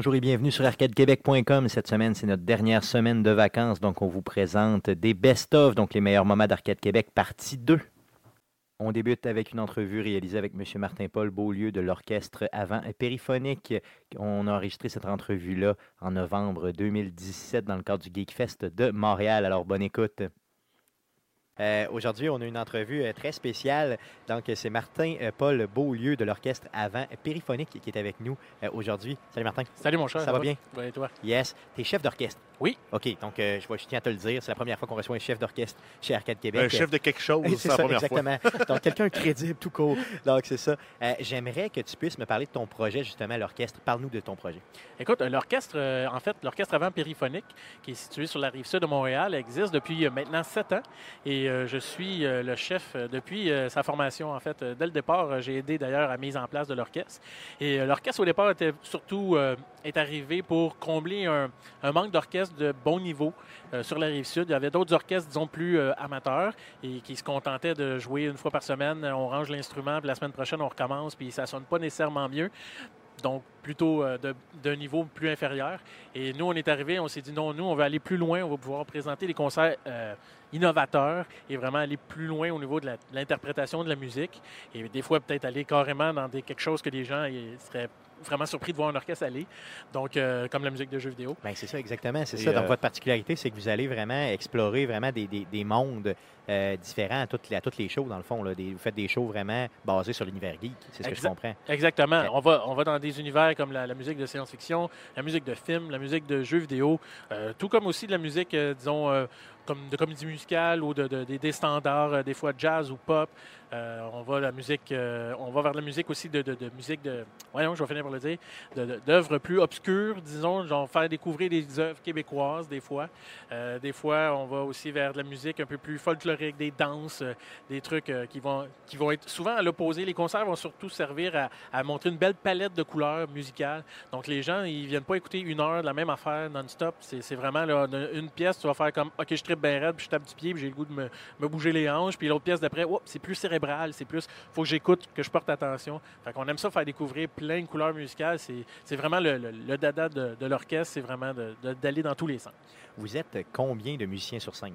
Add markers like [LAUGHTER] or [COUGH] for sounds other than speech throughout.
Bonjour et bienvenue sur arcadequebec.com. Cette semaine, c'est notre dernière semaine de vacances, donc on vous présente des best-of, donc les meilleurs moments d'Arcade Québec, partie 2. On débute avec une entrevue réalisée avec M. Martin-Paul Beaulieu de l'orchestre Avant Périphonique. On a enregistré cette entrevue-là en novembre 2017 dans le cadre du Geek Fest de Montréal. Alors, bonne écoute. Euh, Aujourd'hui, on a une entrevue euh, très spéciale. Donc, c'est Martin-Paul Beaulieu de l'orchestre Avant Périphonique qui est avec nous euh, aujourd'hui. Salut Martin. Salut mon cher. Ça va bien? Oui, et toi? Yes. Tu es chef d'orchestre. Oui. OK. Donc, euh, je, vois- je tiens à te le dire. C'est la première fois qu'on reçoit un chef d'orchestre chez Arcade Québec. Un chef de quelque chose, C'est [LAUGHS] c'est la ça, première fois. exactement. Donc, quelqu'un de crédible, tout court. Donc, c'est ça. Euh, J'aimerais que tu puisses me parler de ton projet, justement, l'orchestre. Parle-nous de ton projet. Écoute, euh, l'orchestre, euh, en fait, l'orchestre avant périphonique, qui est situé sur la rive sud de Montréal, existe depuis euh, maintenant sept ans. Et euh, je suis euh, le chef depuis euh, sa formation, en fait. Dès le départ, j'ai aidé d'ailleurs à la mise en place de l'orchestre. Et euh, l'orchestre, au départ, était surtout euh, est arrivé pour combler un, un manque d'orchestre de bon niveau euh, sur la rive sud. Il y avait d'autres orchestres, disons, plus euh, amateurs et qui se contentaient de jouer une fois par semaine. On range l'instrument, puis la semaine prochaine, on recommence, puis ça sonne pas nécessairement mieux. Donc, plutôt euh, d'un niveau plus inférieur. Et nous, on est arrivé, on s'est dit non, nous, on va aller plus loin, on va pouvoir présenter des concerts innovateurs et vraiment aller plus loin au niveau de l'interprétation de la musique. Et des fois, peut-être aller carrément dans quelque chose que les gens seraient vraiment surpris de voir un orchestre aller. Donc, euh, comme la musique de jeux vidéo. Ben, c'est ça, exactement. C'est ça. Donc, euh, votre particularité, c'est que vous allez vraiment explorer vraiment des, des- des mondes euh, différents à toutes, les, à toutes les shows, dans le fond. Là. Des- vous faites des shows vraiment basés sur l'univers geek. C'est ce que je comprends. Exactement. On, va, on va dans des univers comme la, la musique de science-fiction, la musique de film, la musique de jeux vidéo, euh, tout comme aussi de la musique, euh, disons, euh, comme de comédie musicale ou de, de- des- des standards, des fois jazz ou pop. Euh, on va la musique, euh, on va vers la musique aussi de, musique de, voyons, je vais finir par le dire, d'œuvres plus obscures, disons, genre faire découvrir des œuvres québécoises des fois. Euh, des fois, on va aussi vers de la musique un peu plus folklorique, des danses, euh, des trucs euh, qui vont qui vont être souvent à l'opposé. Les concerts vont surtout servir à, à montrer une belle palette de couleurs musicales. Donc les gens, ils viennent pas écouter une heure de la même affaire non-stop. C'est vraiment là, une- pièce, tu vas faire comme OK, je tripe bien raide, puis je tape du pied, puis j'ai le goût de me, me bouger les hanches. Puis l'autre pièce d'après, c'est plus cérébral, c'est plus faut que j'écoute, que je porte attention. Fait qu'on aime ça faire découvrir plein de couleurs musicales. C'est vraiment le, le- le dada de, de l'orchestre, c'est vraiment d'aller dans tous les sens. Vous êtes combien de musiciens sur scène?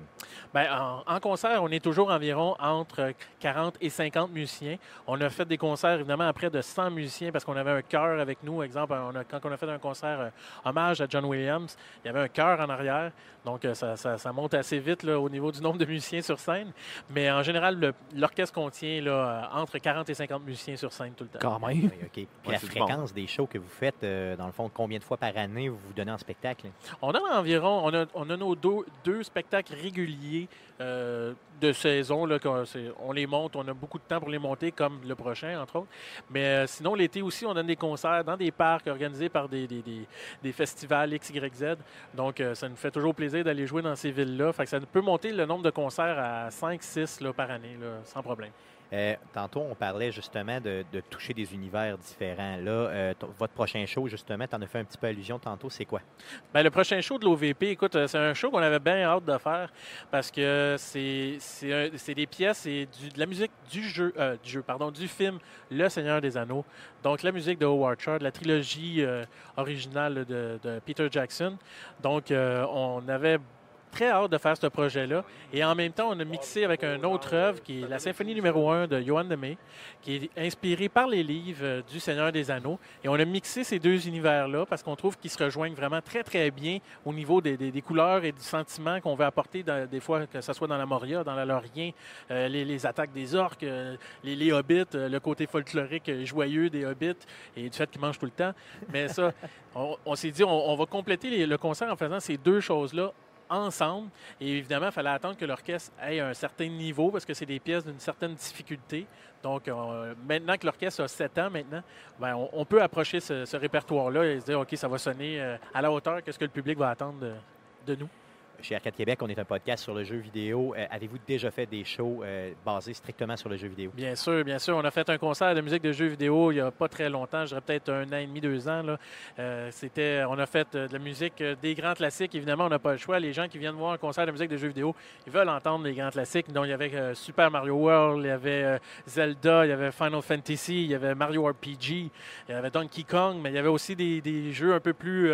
Ben, en, en concert, on est toujours environ entre 40 et 50 musiciens. On a fait des concerts, évidemment, à près de 100 musiciens parce qu'on avait un chœur avec nous. Exemple, on a- quand on a fait un concert euh, hommage à John Williams, il y avait un chœur en arrière. Donc, euh, ça, ça- ça monte assez vite là, au niveau du nombre de musiciens sur scène. Mais en général, l'orchestre contient là, euh, entre 40 et 50 musiciens sur scène tout le temps. Quand même. Oui, OK. Puis Ouais, la fréquence des shows que vous faites, euh, dans le fond, combien de fois par année vous vous donnez en spectacle? On a environ, on a, on a nos deux, deux spectacles réguliers euh, de saison. Là, on les monte, on a beaucoup de temps pour les monter, comme le prochain, entre autres. Mais euh, sinon, l'été aussi, on donne des concerts dans des parcs organisés par des, des, des- des festivals X, Y, Z. Donc, euh, ça nous fait toujours plaisir d'aller jouer dans ces villes-là. Fait que ça peut monter le nombre de concerts à 5, 6 là, par année, sans problème. Euh, tantôt, on parlait justement de, toucher des univers différents. Là, euh, votre prochain show, justement, tu en as fait un petit peu allusion tantôt, c'est quoi? Ben, le prochain show de l'OVP, écoute, euh, c'est un show qu'on avait bien hâte de faire parce que c'est des pièces et du- de la musique du jeu, du jeu, pardon, du film Le Seigneur des Anneaux. Donc la musique de Howard Shore, la trilogie originale de, de Peter Jackson. Donc on avait très hâte de faire ce projet-là. Et en même temps, on a mixé avec une autre œuvre qui est la symphonie numéro 1 de Johann de May, qui est inspirée par les livres euh, du Seigneur des Anneaux. Et on a mixé ces deux univers-là parce qu'on trouve qu'ils se rejoignent vraiment très, très bien au niveau des, des- couleurs et du sentiment qu'on veut apporter, des fois, que ce soit dans la Moria, dans la Lorien, euh, les, attaques des orques, euh, les, hobbits, le côté folklorique joyeux des hobbits et du fait qu'ils mangent tout le temps. Mais ça, [LAUGHS] on, s'est dit, on, va compléter le concert en faisant ces deux choses-là ensemble. Et évidemment, il fallait attendre que l'orchestre ait un certain niveau parce que c'est des pièces d'une certaine difficulté. Donc, euh, maintenant que l'orchestre a 7 ans maintenant, ben, on, peut approcher ce, répertoire-là et se dire, OK, ça va sonner euh, à la hauteur que ce que le public va attendre de nous. Chez Arcade Québec, on est un podcast sur le jeu vidéo. Euh, Avez-vous déjà fait des shows euh, basés strictement sur le jeu vidéo? Bien sûr, bien sûr. On a fait un concert de musique de jeux vidéo il n'y a pas très longtemps, je dirais peut-être un an et demi, deux ans. Là. Euh, on a fait de la musique, des grands classiques. Évidemment, on n'a pas le choix. Les gens qui viennent voir un concert de musique de jeux vidéo, ils veulent entendre les grands classiques. Donc, il y avait Super Mario World, il y avait Zelda, il y avait Final Fantasy, il y avait Mario RPG, il y avait Donkey Kong, mais il y avait aussi des, jeux un peu plus...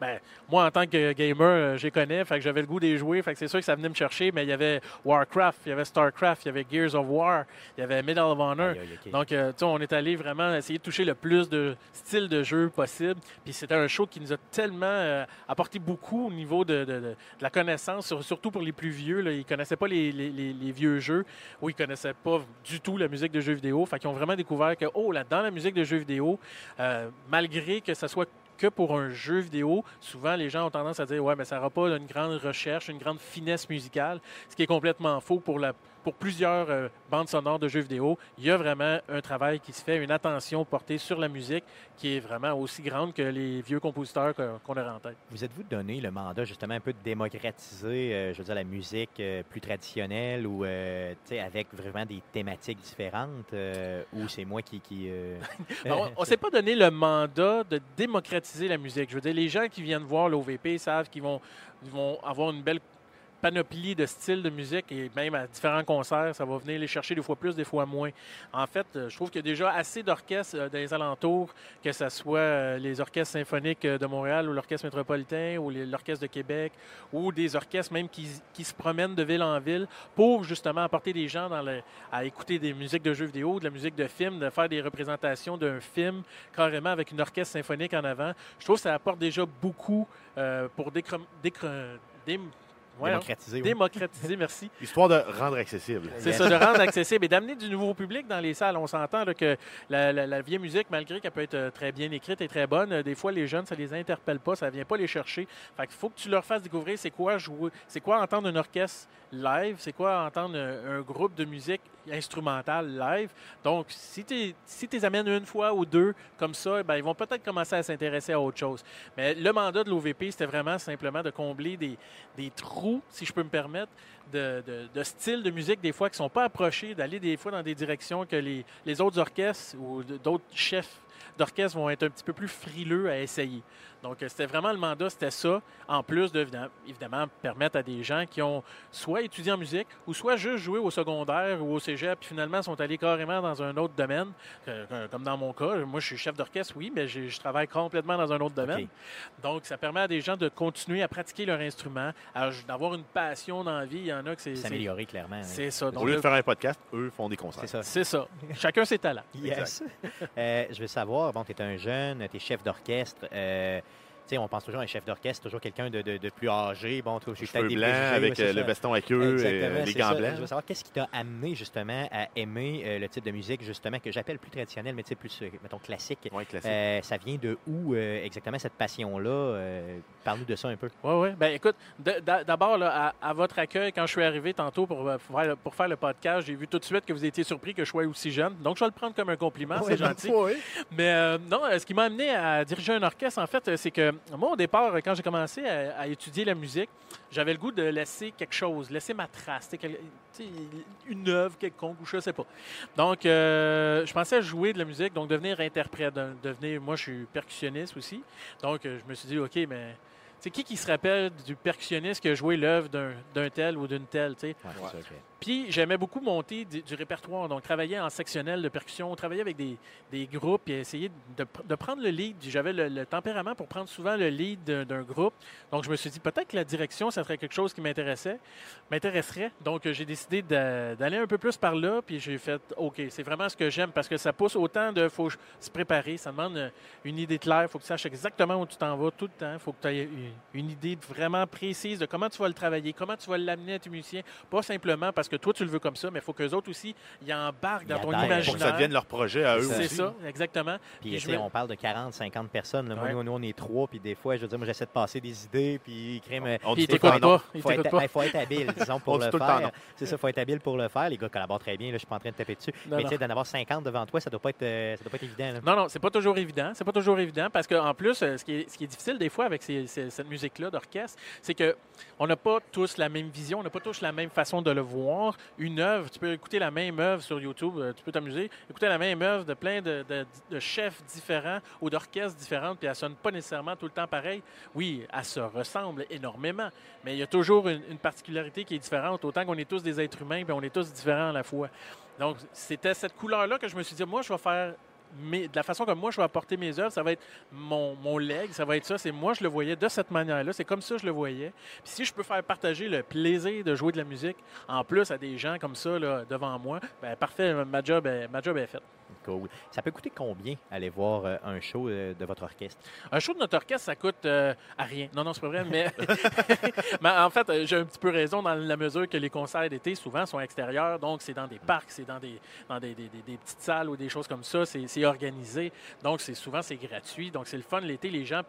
ben, moi, en tant que gamer, je les connais, fait que le goût des jouer, fait que c'est sûr que ça venait me chercher, mais il y avait Warcraft, il y avait Starcraft, il y avait Gears of War, il y avait Medal of Honor. Donc, euh, tu sais, on est allé vraiment essayer de toucher le plus de styles de jeu possible. Puis c'était un show qui nous a tellement euh, apporté beaucoup au niveau de, de- de- de la connaissance, sur- surtout pour les plus vieux. Là. Ils ne connaissaient pas les, les- les- les vieux jeux ou ils ne connaissaient pas du tout la musique de jeux vidéo. Fait qu'ils ont vraiment découvert que, oh, là, dans la musique de jeux vidéo, euh, malgré que ça soit que pour un jeu vidéo, souvent les gens ont tendance à dire ouais mais ça n'aura pas une grande recherche, une grande finesse musicale, ce qui est complètement faux pour la pour plusieurs euh, bandes sonores de jeux vidéo. Il y a vraiment un travail qui se fait, une attention portée sur la musique qui est vraiment aussi grande que les vieux compositeurs qu'on a en tête. Vous êtes-vous donné le mandat justement un peu de démocratiser, euh, je veux dire, la musique euh, plus traditionnelle ou tu sais, avec vraiment des thématiques différentes ou c'est moi qui... qui [LAUGHS] on ne s'est pas donné le mandat de démocratiser la musique. Je veux dire, les gens qui viennent voir l'OVP savent qu'ils vont, ils vont avoir une belle panoplie de styles de musique et même à différents concerts, ça va venir les chercher des fois plus, des fois moins. En fait, euh, je trouve qu'il y a déjà assez d'orchestres euh, dans les alentours, que ce soit euh, les orchestres symphoniques de Montréal ou l'orchestre métropolitain ou l'orchestre de Québec ou des orchestres même qui, qui se promènent de ville en ville pour justement apporter des gens à écouter des musiques de jeux vidéo, de la musique de film, de faire des représentations d'un film carrément avec une orchestre symphonique en avant. Je trouve que ça apporte déjà beaucoup pour décrom- démocratiser. oui. démocratiser, merci. [LAUGHS] Histoire de rendre accessible. C'est ça, de rendre [LAUGHS] accessible et d'amener du nouveau public dans les salles. On s'entend que la, la- la vieille musique, malgré qu'elle peut être euh, très bien écrite et très bonne, euh, des fois les jeunes, ça les interpelle pas, ça vient pas les chercher. Fait qu'il faut que tu leur fasses découvrir c'est quoi jouer, c'est quoi entendre un orchestre live, c'est quoi entendre un, un groupe de musique instrumentale live. Donc, si tu si les amènes une fois ou deux comme ça, ben, ils vont peut-être commencer à s'intéresser à autre chose. Mais le mandat de l'OVP, c'était vraiment simplement de combler des, des trous, si je peux me permettre, de, de, styles de musique, des fois, qui ne sont pas approchés, d'aller des fois dans des directions que les, les autres orchestres ou d'autres chefs d'orchestre vont être un petit peu plus frileux à essayer. Donc, euh, c'était vraiment le mandat, c'était ça, en plus de, évidemment, permettre à des gens qui ont soit étudié en musique ou soit juste joué au secondaire ou au cégep, puis finalement sont allés carrément dans un autre domaine, comme dans mon cas. Moi, je suis chef d'orchestre, oui, mais je travaille complètement dans un autre domaine. Donc, ça permet à des gens de continuer à pratiquer leur instrument, à- d'avoir une passion dans la vie. Il y en a que c'est... S'améliorer clairement. oui. C'est ça. Au lieu de faire un podcast, eux font des concerts. C'est ça. c'est ça. Chacun ses talents. Yes. Euh, je veux savoir, bon, tu es un jeune, tu es chef d'orchestre. euh, sais, on pense toujours à un chef d'orchestre, toujours quelqu'un de, de- de plus âgé. Bon, tu vois, je suis peut-être avec euh, le ça. veston à queue et les gants blancs. Je veux savoir, qu'est-ce qui t'a amené justement à aimer euh, le type de musique, justement, que j'appelle plus traditionnel, mais plus, euh, mettons, classique. Ouais, classique. Euh, ça vient de où euh, exactement cette passion-là? Euh, Parle-nous de ça un peu. Oui, oui. Ben écoute, d'abord, là, à, à votre accueil, quand je suis arrivé tantôt pour, pour faire, le- pour faire le podcast, j'ai vu tout de suite que vous étiez surpris que je sois aussi jeune. Donc, je vais le prendre comme un compliment, c'est gentil. Mais euh, non, ce qui m'a amené à diriger un orchestre, en fait, c'est que moi, au départ, euh, quand j'ai commencé à, à étudier la musique, j'avais le goût de laisser quelque chose, laisser ma trace, une œuvre quelconque, ou je sais pas. Donc, euh, je pensais à jouer de la musique, donc devenir interprète, de- devenir, moi, je suis percussionniste aussi. Donc, euh, je me suis dit, OK, mais tu sais, qui qui se rappelle du percussionniste qui a joué l'œuvre d'un d'un tel ou d'une telle, tu sais? Ouais, c'est Ouais. Puis j'aimais beaucoup monter du, répertoire, donc travailler en sectionnel de percussion, travailler avec des, des groupes et essayer de, pr- de prendre le lead. J'avais le, tempérament pour prendre souvent le lead d'un groupe. Donc je me suis dit peut-être que la direction, ça serait quelque chose qui m'intéressait, m'intéresserait. Donc euh, j'ai décidé d'a- d'aller un peu plus par là, puis j'ai fait OK, c'est vraiment ce que j'aime parce que ça pousse autant de faut se préparer, ça demande euh, une idée claire, il faut que tu saches exactement où tu t'en vas tout le temps, il faut que tu aies une, une idée vraiment précise de comment tu vas le travailler, comment tu vas l'amener à tes musiciens, pas simplement parce parce que toi, tu le veux comme ça, mais il faut qu'eux autres aussi, ils embarquent dans ton imaginaire. Pour que ça devienne leur projet à eux C'est aussi. C'est ça, exactement. Puis, Puis tu je sais, me- on parle de 40, 50 personnes. là. Moi, Ouais. nous, nous, on est trois, puis des fois, je veux dire, moi, j'essaie de passer des idées, puis. On Puis dit ils tout le t'écoutent temps non. pas. Ils faut être, t'écoutent pas. ben, [LAUGHS] faut être habile, disons, pour On le dit tout le temps non. faire. C'est ça, faut être habile pour le faire. Les gars collaborent très bien. Là, je suis pas en train de taper dessus. Non, mais tu sais, d'en avoir 50 devant toi, ça doit pas être, euh, ça doit pas être évident. là. Non, non, c'est pas toujours évident. C'est pas toujours évident parce qu'en plus, euh, ce qui, est, ce qui est difficile des fois avec ces- ces- cette musique-là d'orchestre, c'est que on n'a pas tous la même vision, on n'a pas tous la même façon de le voir. Une œuvre, tu peux écouter la même œuvre sur YouTube, euh, tu peux t'amuser, écouter la même œuvre de plein de, chefs différents ou d'orchestres différentes, puis elle sonne pas nécessairement tout le temps pareil. Oui, elle se ressemble énormément, mais il y a toujours une, une particularité qui est différente, autant qu'on est tous des êtres humains, puis on est tous différents à la fois. Donc, c'était cette couleur-là que je me suis dit, moi, je vais faire mes- de la façon comme moi je vais apporter mes œuvres, ça va être mon, leg, ça va être ça. C'est moi, je le voyais de cette manière-là. C'est comme ça je le voyais. Puis si je peux faire partager le plaisir de jouer de la musique, en plus à des gens comme ça là, devant moi, ben parfait, ma job est, ma job est faite. Cool. Ça peut coûter combien aller voir euh, un show euh, de votre orchestre? Un show de notre orchestre, ça coûte euh, à rien. Non, non, c'est pas vrai, mais, [LAUGHS] mais en fait, j'ai un petit peu raison dans la mesure que les concerts d'été, souvent, sont extérieurs. Donc, c'est dans des parcs, c'est dans des, dans des, des- des- petites salles ou des choses comme ça. C'est c'est organisé. Donc, c'est souvent, c'est gratuit. Donc, c'est le fun l'été. Les gens,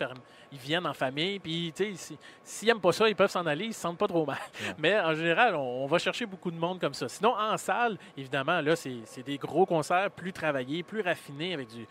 ils viennent en famille. Puis, tu sais, si- s'ils n'aiment pas ça, ils peuvent s'en aller. Ils se sentent pas trop mal. Ouais. Mais en général, on, on va chercher beaucoup de monde comme ça. Sinon, en salle, évidemment, là, c'est c'est des gros concerts plus travaillés, plus raffinés avec du,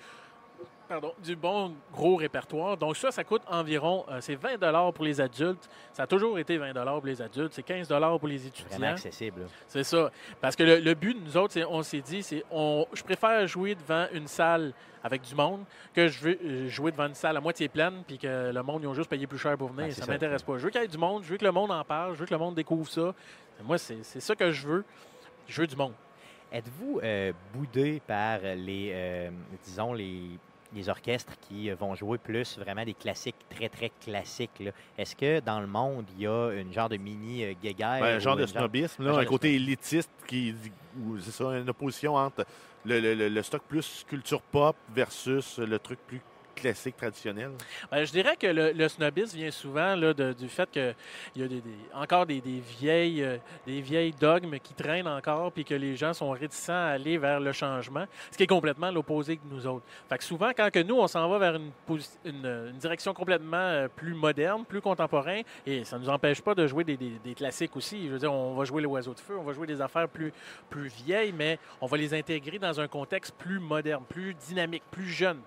pardon, du bon gros répertoire. Donc ça, ça coûte environ, euh, c'est 20 pour les adultes. Ça a toujours été 20 pour les adultes. C'est 15 pour les Vraiment étudiants. accessible. là. C'est ça. Parce que le, le but de nous autres, c'est, on s'est dit, c'est on, je préfère jouer devant une salle avec du monde que je veux euh, jouer devant une salle à moitié pleine puis que le monde, ils ont juste payé plus cher pour venir. C'est ça ça. m'intéresse pas. Je veux qu'il y ait du monde, je veux que le monde en parle, je veux que le monde découvre ça. Moi, c'est, c'est ça que je veux. Je veux du monde. Êtes-vous euh, boudé par les, euh, disons, les, les orchestres qui euh, vont jouer plus vraiment des classiques très, très classiques? Est-ce que dans le monde, il y a une genre de mini euh, guéguerre? Ben, un genre de snobisme, un là, un de côté élitiste qui c'est ça, une opposition entre le, le- le- le stock plus culture pop versus le truc plus classique traditionnel? Ben, je dirais que le, snobisme vient souvent de- du fait qu'il y a encore des, des vieilles, euh, des vieilles dogmes qui traînent encore puis que les gens sont réticents à aller vers le changement, ce qui est complètement l'opposé que nous autres. Fait que souvent, quand que nous, on s'en va vers une, direction complètement euh, plus moderne, plus contemporain, et ça ne nous empêche pas de jouer des classiques aussi. Je veux dire, on va jouer l'oiseau de feu, on va jouer des affaires plus, plus vieilles, mais on va les intégrer dans un contexte plus moderne, plus dynamique, plus jeune.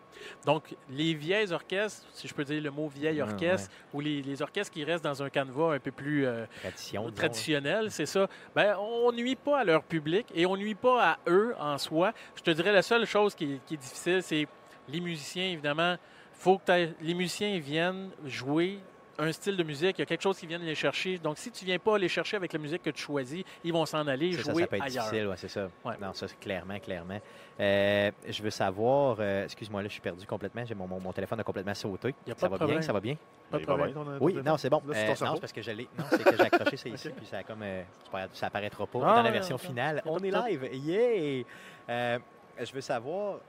Donc, les vieilles orchestres, si je peux dire le mot vieille Ah, orchestre, ou les, les orchestres qui restent dans un canevas un peu plus euh, tradition, traditionnel, c'est ça, ben, on nuit pas à leur public et on nuit pas à eux en soi. Je te dirais la seule chose qui, est- qui est difficile, c'est les musiciens, évidemment. faut que les musiciens viennent jouer un style de musique, il y a quelque chose qui vient les chercher. Donc, si tu viens pas les chercher avec la musique que tu choisis, ils vont s'en aller C'est ça, jouer ça peut être ailleurs. difficile, ouais, c'est ça. Ouais. Non, ça, c'est clairement, clairement. Euh, je veux savoir, euh, excuse-moi, là, je suis perdu complètement. J'ai mon, mon, mon téléphone a complètement sauté. Il y a pas Ça de va problème. bien, ça va bien? Pas de problème. ton Oui, non, c'est bon. Là, c'est Euh, non, c'est parce que. Non, c'est que j'ai accroché ça [LAUGHS] ici, puis ça a comme. euh, c'est ça apparaîtra pas. Ah, dans la version finale, on de est live. Yeah! Euh, je veux savoir.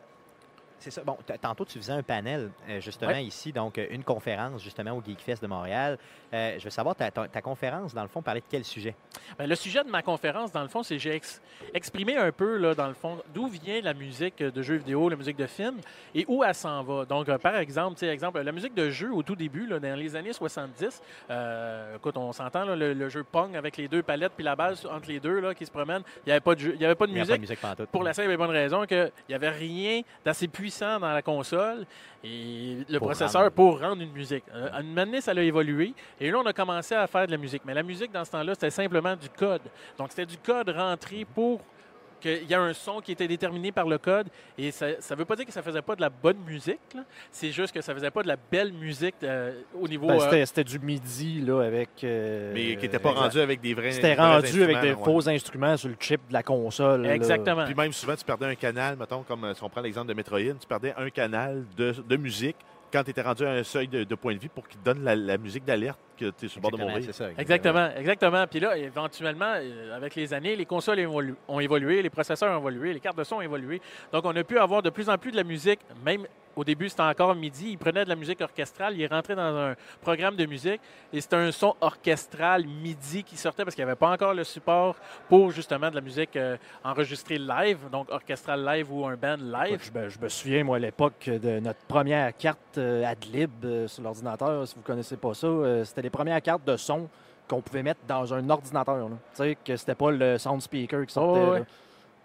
C'est ça. Bon, tantôt, tu faisais un panel, euh, justement, Ouais. ici, donc euh, une conférence, justement, au Geekfest de Montréal. Euh, je veux savoir, ta, ta- ta conférence, dans le fond, parlait de quel sujet? Ben, le sujet de ma conférence, dans le fond, c'est j'ai ex- exprimé un peu, là, dans le fond, d'où vient la musique de jeux vidéo, la musique de film, et où elle s'en va. Donc, euh, par exemple, tu sais, exemple, la musique de jeu au tout début, là, dans les années 70, euh, écoute, on s'entend, le, le jeu Pong avec les deux palettes puis la balle sur- entre les deux là, qui se promènent, il n'y avait pas de, jeu- il y avait pas de a pas de musique. musique. Pour la simple et bonne raison qu'il n'y avait rien d'assez puissant dans la console et le Pour processeur rendre. pour rendre une musique. Euh, À une donné, ça a évolué. Et là, on a commencé à faire de la musique. Mais la musique, dans ce temps-là, c'était simplement du code. Donc, c'était du code rentré pour qu'il y ait un son qui était déterminé par le code. Et ça ne veut pas dire que ça faisait pas de la bonne musique. là. C'est juste que ça faisait pas de la belle musique euh, au niveau... Ben, euh, c'était- C'était du midi là, avec. euh, Mais qui n'était pas exact. rendu avec des vrais. C'était rendu avec des ouais. faux instruments sur le chip de la console. là. Exactement. Puis même souvent, tu perdais un canal, mettons, comme si on prend l'exemple de Metroid, tu perdais un canal de, de musique quand tu étais rendu à un seuil de, de point de vie pour qu'il te donne la, la musique d'alerte que tu es sur le bord de Exactement, mourir. c'est ça. Exactement, exactement. Puis là, éventuellement, euh, avec les années, les consoles évolu- ont évolué, les processeurs ont évolué, les cartes de son ont évolué. Donc, on a pu avoir de plus en plus de la musique, même au début, c'était encore MIDI. Il prenait de la musique orchestrale, il est rentré dans un programme de musique et c'était un son orchestral MIDI qui sortait parce qu'il n'y avait pas encore le support pour justement de la musique euh, enregistrée live, donc orchestral live ou un band live. Je me, je me souviens, moi, à l'époque de notre première carte euh, Adlib euh, sur l'ordinateur. Si vous ne connaissez pas ça, c'était les premières cartes de son qu'on pouvait mettre dans un ordinateur. Tu sais, que c'était pas le sound speaker qui sortait. Oh, ouais. là.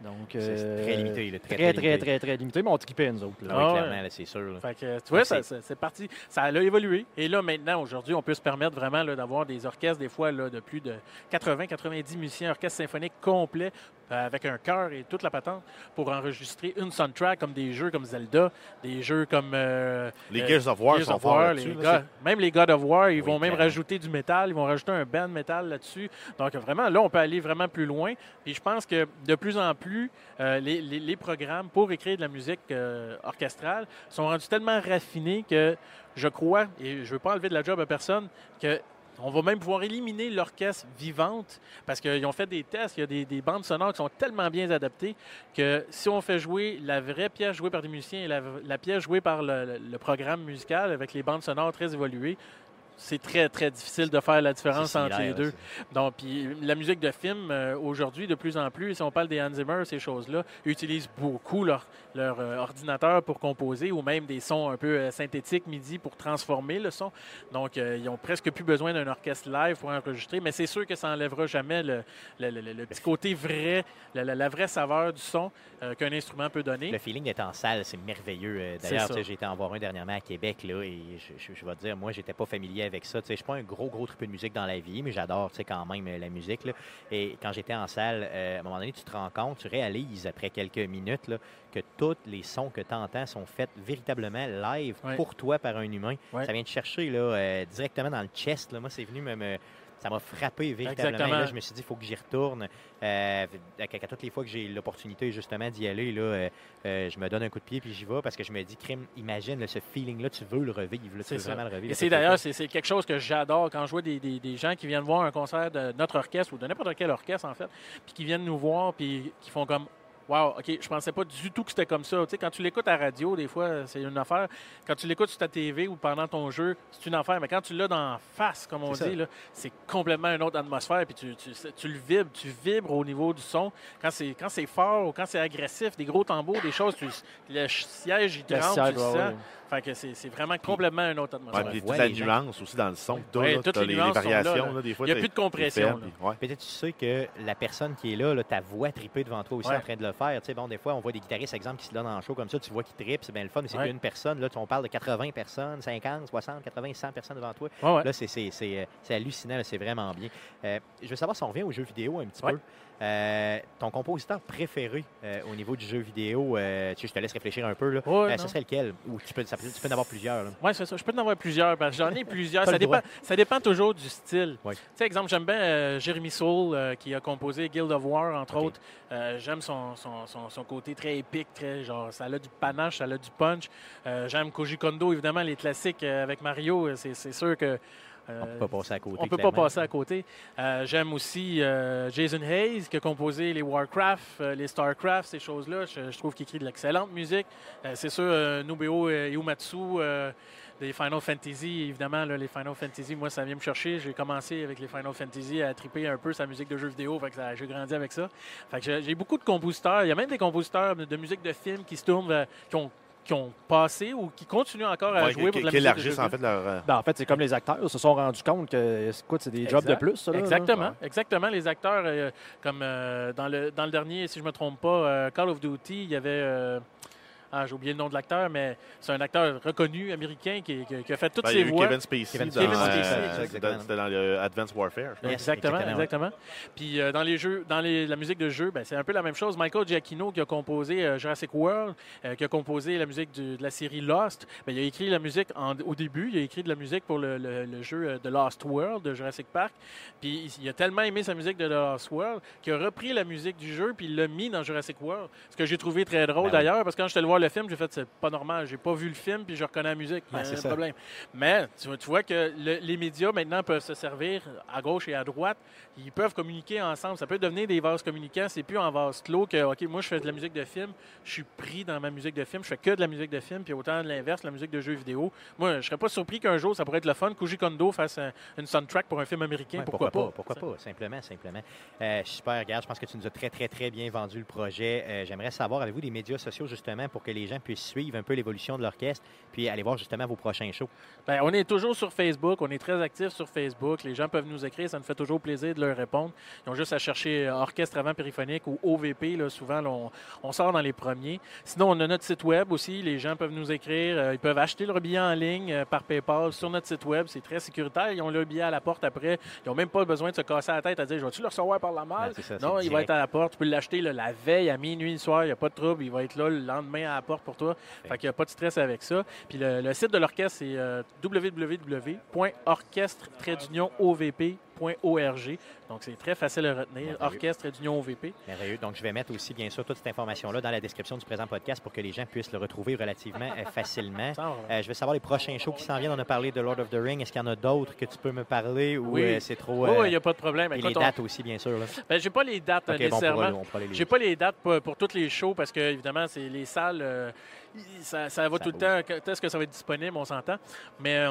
Donc, C'est euh, très limité. là, Très, très, très, limité. très, limité, mais on trippait, nous autres. là. Ah oui, Ah clairement, c'est sûr. là. Fait que, tu vois, ça- c'est- parti. Ça a évolué. Et là, maintenant, aujourd'hui, on peut se permettre vraiment d'avoir des orchestres, des fois, là, de plus de 80-90 musiciens, orchestre symphonique complet, euh, avec un chœur et toute la patente, pour enregistrer une soundtrack comme des jeux comme Zelda, des jeux comme. euh, Les euh, Gears of War Gears sont of War, les là, même les God of War, ils Oui, vont même rajouter du métal, ils vont rajouter un band métal là-dessus. Donc vraiment, là, on peut aller vraiment plus loin. Et je pense que de plus en plus, euh, les, les- les programmes pour écrire de la musique euh, orchestrale sont rendus tellement raffinés que je crois, et je ne veux pas enlever de la job à personne, que on va même pouvoir éliminer l'orchestre vivante parce qu'ils ont fait des tests. Il y a des, des bandes sonores qui sont tellement bien adaptées que si on fait jouer la vraie pièce jouée par des musiciens et la, pièce jouée par le programme musical avec les bandes sonores très évoluées, c'est très, très difficile de faire la différence entre les deux. Donc, puis la musique de film, euh, aujourd'hui, de plus en plus, si on parle des Hans Zimmer, ces choses-là, utilisent beaucoup leur, leur euh, ordinateur pour composer ou même des sons un peu euh, synthétiques MIDI pour transformer le son. Donc, ils ont presque plus besoin d'un orchestre live pour enregistrer, mais c'est sûr que ça n'enlèvera jamais le, le- le- le- le petit côté vrai, la, la- la vraie saveur du son qu'un instrument peut donner. Le feeling d'être en salle, c'est merveilleux. D'ailleurs, j'ai été en voir un dernièrement à Québec, là, et je, je- je vais te dire, moi, j'étais pas familier avec ça. Je suis pas un gros, gros triple de musique dans la vie, mais j'adore quand même euh, la musique. là. Et quand j'étais en salle, euh, à un moment donné, tu te rends compte, tu réalises après quelques minutes là, que tous les sons que tu entends sont faits véritablement live Ouais. pour toi par un humain. Ouais. Ça vient te chercher là, euh, directement dans le chest. là. Moi, c'est venu me. me- ça m'a frappé véritablement. Exactement. Là, je me suis dit, il faut que j'y retourne. Euh, à, à toutes les fois que j'ai l'opportunité justement d'y aller, là, euh, euh, je me donne un coup de pied puis j'y vais parce que je me dis, crime, imagine là, ce feeling-là, tu veux le revivre. là, tu C'est veux ça. vraiment le revivre. Et c'est d'ailleurs, c'est c'est quelque chose que j'adore quand je vois des, des- des gens qui viennent voir un concert de notre orchestre ou de n'importe quel orchestre, en fait, puis qui viennent nous voir, puis qui font comme. Wow, OK, je pensais pas du tout que c'était comme ça. Tu sais, quand tu l'écoutes à la radio, des fois, c'est une affaire. Quand tu l'écoutes sur ta TV ou pendant ton jeu, c'est une affaire. Mais quand tu l'as dans face, comme on dit, là, c'est complètement une autre atmosphère. Puis tu, tu, tu le vibres, tu vibres au niveau du son. Quand c'est, quand c'est fort ou quand c'est agressif, des gros tambours, des choses, tu, le siège, il te rentre, tu le ouais, sens. ouais. Fait que c'est, c'est vraiment complètement une autre Ouais, atmosphère. puis On voit toute la les gens nuance aussi dans le son. que Ouais, là, toutes les variations. là. là, des fois, Il y a plus de compression, puis- ouais. Peut-être tu sais que la personne qui est là, là, ta voix tripée devant toi aussi Ouais. en train de le faire. Tu sais, bon, des fois, on voit des guitaristes, exemple, qui se donnent en show comme ça, tu vois qu'ils trippent, c'est bien le fun, mais c'est Ouais. une personne. Là, tu- on parle de 80 personnes, 50, 60, 80, 100 personnes devant toi. Ouais, ouais. Là, c'est- c'est c'est, euh, c'est hallucinant, là, c'est vraiment bien. Euh, je veux savoir si on revient aux jeux vidéo un petit Ouais. peu. Euh, ton compositeur préféré euh, au niveau du jeu vidéo, euh, tu sais, je te laisse réfléchir un peu. Là. Non. ce serait lequel? Ou tu peux, ça tu peux en avoir plusieurs. Oui, c'est ça. Je peux en avoir plusieurs. J'en ai [LAUGHS] plusieurs. Ça dépend, ça dépend toujours du style. Oui. Tu sais, exemple, j'aime bien Jeremy Soule qui a composé Guild of War, entre autres. J'aime son, son, son- son côté très épique, très genre, ça a du panache, ça a du punch. J'aime Koji Kondo, évidemment, les classiques avec Mario. c'est sûr que. Euh, On peut pas passer à côté. on peut pas passer à côté. Euh, J'aime aussi euh, Jason Hayes qui a composé les Warcraft, les Starcraft, ces choses-là. Je, je trouve qu'il écrit de l'excellente musique. C'est sûr, Uematsu, euh, des Final Fantasy, évidemment, là, les Final Fantasy, moi, ça vient me chercher. J'ai commencé avec les Final Fantasy à triper un peu sa musique de jeux vidéo. Fait que ça- j'ai grandi avec ça. Fait que j'ai- beaucoup de compositeurs. Il y a même des compositeurs de, musique de film qui se tournent, qui ont qui ont passé ou qui continuent encore à Ouais, jouer pour qui, de la qui élargissent en fait leur. euh, Ben, en fait, c'est comme les acteurs se sont rendus compte que écoute, c'est des jobs de plus. ça, là, là. Exactement, Ouais. exactement. Les acteurs, euh, comme euh, dans, le, dans le dernier, si je ne me trompe pas, euh, Call of Duty, il y avait. Ah, j'ai oublié le nom de l'acteur, mais c'est un acteur reconnu américain qui, qui- qui a fait toutes ben, il y ses a eu voix. Kevin Spacey Kevin dans, Spacey, euh, c'était dans le Advanced Warfare. exactement, exactement, exactement. Puis euh, dans les jeux, dans les- la musique de jeu, ben, c'est un peu la même chose. Michael Giacchino qui a composé euh, Jurassic World, euh, qui a composé la musique du- de la série Lost. Ben, il a écrit la musique en- au début, il a écrit de la musique pour le, le- le jeu The Lost World de Jurassic Park. Puis il, il a tellement aimé sa musique de The Lost World qu'il a repris la musique du jeu puis il l'a mis dans Jurassic World. Ce que j'ai trouvé très drôle Ben d'ailleurs, parce que quand je suis allé voir voir le film, j'ai fait c'est pas normal, j'ai pas vu le film puis je reconnais la musique. C'est un problème. Mais tu, vois- tu vois que le- les médias maintenant peuvent se servir à gauche et à droite. Ils peuvent communiquer ensemble. Ça peut devenir des vases communicants. C'est plus en vase clos que OK, moi je fais de la musique de film, je suis pris dans ma musique de film, je fais que de la musique de film, puis autant de l'inverse, la musique de jeux vidéo. Moi, je serais pas surpris qu'un jour ça pourrait être le fun. Koji Kondo fasse un- une soundtrack pour un film américain. Ouais, pourquoi, pas? Pourquoi pas, simplement, simplement. Euh, super, regarde, je pense que tu nous as très, très, très bien vendu le projet. Euh, J'aimerais savoir, avez-vous des médias sociaux justement pour que les gens puissent suivre un peu l'évolution de l'orchestre, puis aller voir justement vos prochains shows? Ben, on est toujours sur Facebook, on est très actifs sur Facebook. Les gens peuvent nous écrire, ça nous fait toujours plaisir de leur répondre. Ils ont juste à chercher euh, Orchestre avant périphonique ou OVP. Là, souvent, là, on, on sort dans les premiers. Sinon, on a notre site web aussi. Les gens peuvent nous écrire. euh, ils peuvent acheter leur billet en ligne euh, par PayPal sur notre site web. C'est très sécuritaire. Ils ont leur billet à la porte après. Ils n'ont même pas besoin de se casser la tête à dire Je vais-tu le recevoir par la malle? Non, c'est ça, Non, il va être à la porte. Tu peux l'acheter la veille à minuit le soir. Il n'y a pas de trouble. Il va être là le lendemain à la porte pour toi. Fait qu'il n'y a pas de stress avec ça. Puis le, le site de l'orchestre, c'est euh, Donc, c'est très facile à retenir. Merveilleux. Orchestre d'Union OVP. Merveilleux. Donc, je vais mettre aussi, bien sûr, toute cette information-là dans la description du présent podcast pour que les gens puissent le retrouver relativement euh, facilement. [LAUGHS] Euh, je veux savoir les prochains shows qui s'en viennent. On a parlé de Lord of the Ring. Est-ce qu'il y en a d'autres que tu peux me parler ou Oui. euh, c'est trop. Oui, il n'y a pas de problème. et Écoute, les on- dates aussi, bien sûr. ben, j'ai pas les dates OK, bon, on nécessairement. pourra, on pourra les J'ai pas les dates pour, pour toutes les shows parce que, évidemment, c'est les salles. ça, ça va Ça tout le bouge. temps. Quand est-ce que ça va être disponible, on s'entend. Mais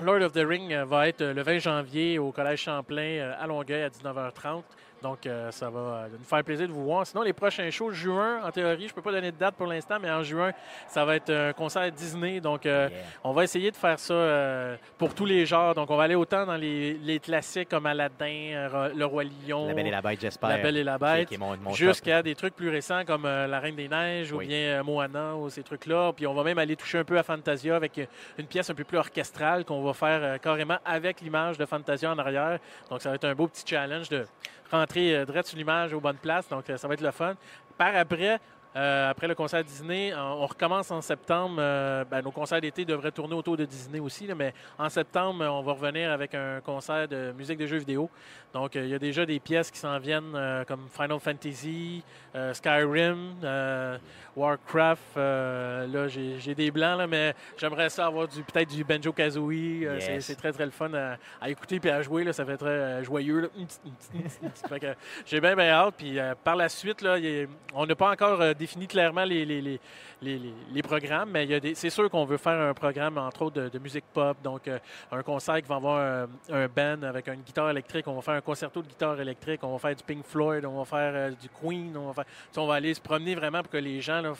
Lord of the Ring euh, va être euh, le 20 janvier au Collège Champlain euh, à Longueuil à 19h30. Donc, euh, ça va euh, nous faire plaisir de vous voir. Sinon, les prochains shows, juin, en théorie, je ne peux pas donner de date pour l'instant, mais en juin, ça va être un concert Disney. Donc, euh, Yeah. on va essayer de faire ça euh, pour tous les genres. Donc, on va aller autant dans les, les classiques comme Aladdin, Le Roi Lion, La Belle et la Bête, j'espère. La Belle et la Bête, jusqu'à des trucs plus récents comme La Reine des Neiges ou bien Moana ou ces trucs-là. Puis on va même aller toucher un peu à Fantasia avec une pièce un peu plus orchestrale qu'on va faire carrément avec l'image de Fantasia en arrière. Donc ça va être un beau petit challenge de rentrer euh, direct sur l'image aux bonnes places. Donc euh, ça va être le fun. Par après, euh, après le concert Disney, on, recommence en septembre. Euh, ben, nos concerts d'été devraient tourner autour de Disney aussi, là, mais en septembre, on va revenir avec un concert de musique de jeux vidéo. Donc, euh, il y a déjà des pièces qui s'en viennent comme Final Fantasy, Skyrim, Warcraft. là, j'ai des blancs, là, mais j'aimerais ça avoir du peut-être du Banjo Kazooie. C'est- Yes. C'est très, très le fun à, à écouter puis à jouer. Là, ça fait très joyeux. [LAUGHS] J'ai bien, bien hâte. Puis par la suite, là, il y a- on n'a pas encore euh, défini clairement les, les, les, programmes, mais c'est sûr qu'on veut faire un programme, entre autres, de, musique pop. Donc, euh, un concert qui va avoir un, un band avec une guitare électrique. On va faire un concerto de guitare électrique. On va faire du Pink Floyd. On va faire euh, du Queen. On va, faire, on va aller se promener vraiment pour que les gens là,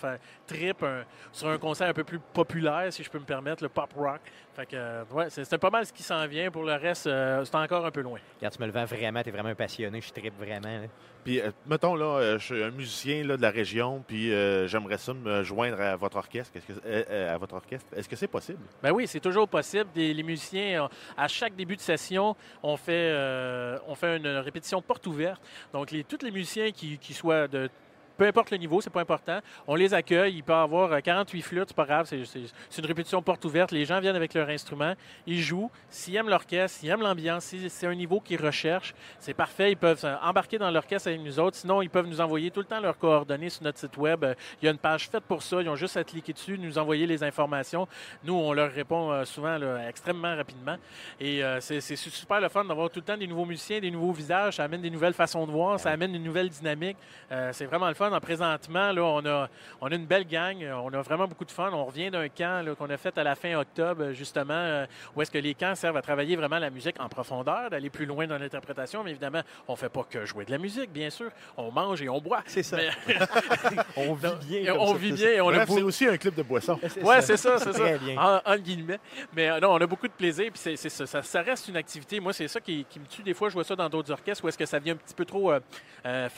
trippent un- sur un concert un peu plus populaire, si je peux me permettre, le pop rock. Fait que, euh, ouais, c'est pas mal ce qui s'en vient. Pour le reste, euh, c'est encore un peu loin. Regarde, tu me le vends vraiment, tu es vraiment un passionné, je tripe vraiment. là. Puis, euh, mettons, là, euh, je suis un musicien là, de la région, puis euh, j'aimerais ça me joindre à votre orchestre. Est-ce que, à votre orchestre? Est-ce que c'est possible? Ben oui, c'est toujours possible. Des- les musiciens, à chaque début de session, on fait, euh, on fait une répétition porte ouverte. Donc, les, tous les musiciens qui, qui soient de peu importe le niveau, c'est pas important. On les accueille. Il peut avoir euh, 48 flûtes, c'est pas grave. C'est, une répétition porte ouverte. Les gens viennent avec leur instrument, ils jouent. S'ils aiment l'orchestre, s'ils aiment l'ambiance, si c'est un niveau qu'ils recherchent, c'est parfait. Ils peuvent euh, embarquer dans l'orchestre avec nous autres. Sinon, ils peuvent nous envoyer tout le temps leurs coordonnées sur notre site web. Euh, Il y a une page faite pour ça. Ils ont juste à cliquer dessus, nous envoyer les informations. Nous, on leur répond euh, souvent là, extrêmement rapidement. Et euh, c'est c'est super le fun d'avoir tout le temps des nouveaux musiciens, des nouveaux visages. Ça amène des nouvelles façons de voir, ça amène une nouvelle dynamique. Euh, c'est vraiment le fun. En présentement, là, on a, on a une belle gang. On a vraiment beaucoup de fun. On revient d'un camp qu'on a fait à la fin octobre, justement, euh, où est-ce que les camps servent à travailler vraiment la musique en profondeur, d'aller plus loin dans l'interprétation. Mais évidemment, on fait pas que jouer de la musique, bien sûr. On mange et on boit. C'est ça. Mais- [LAUGHS] On vit bien. On vit bien et on Bref, c'est aussi un clip de boisson. Ouais, c'est ça, c'est ça. Très bien. En, entre guillemets. Mais euh, non, on a beaucoup de plaisir. Puis c'est, c'est ça, ça, reste une activité. Moi, c'est ça qui, qui me tue. Des fois, je vois ça dans d'autres orchestres où est-ce que ça devient un petit peu trop euh, euh,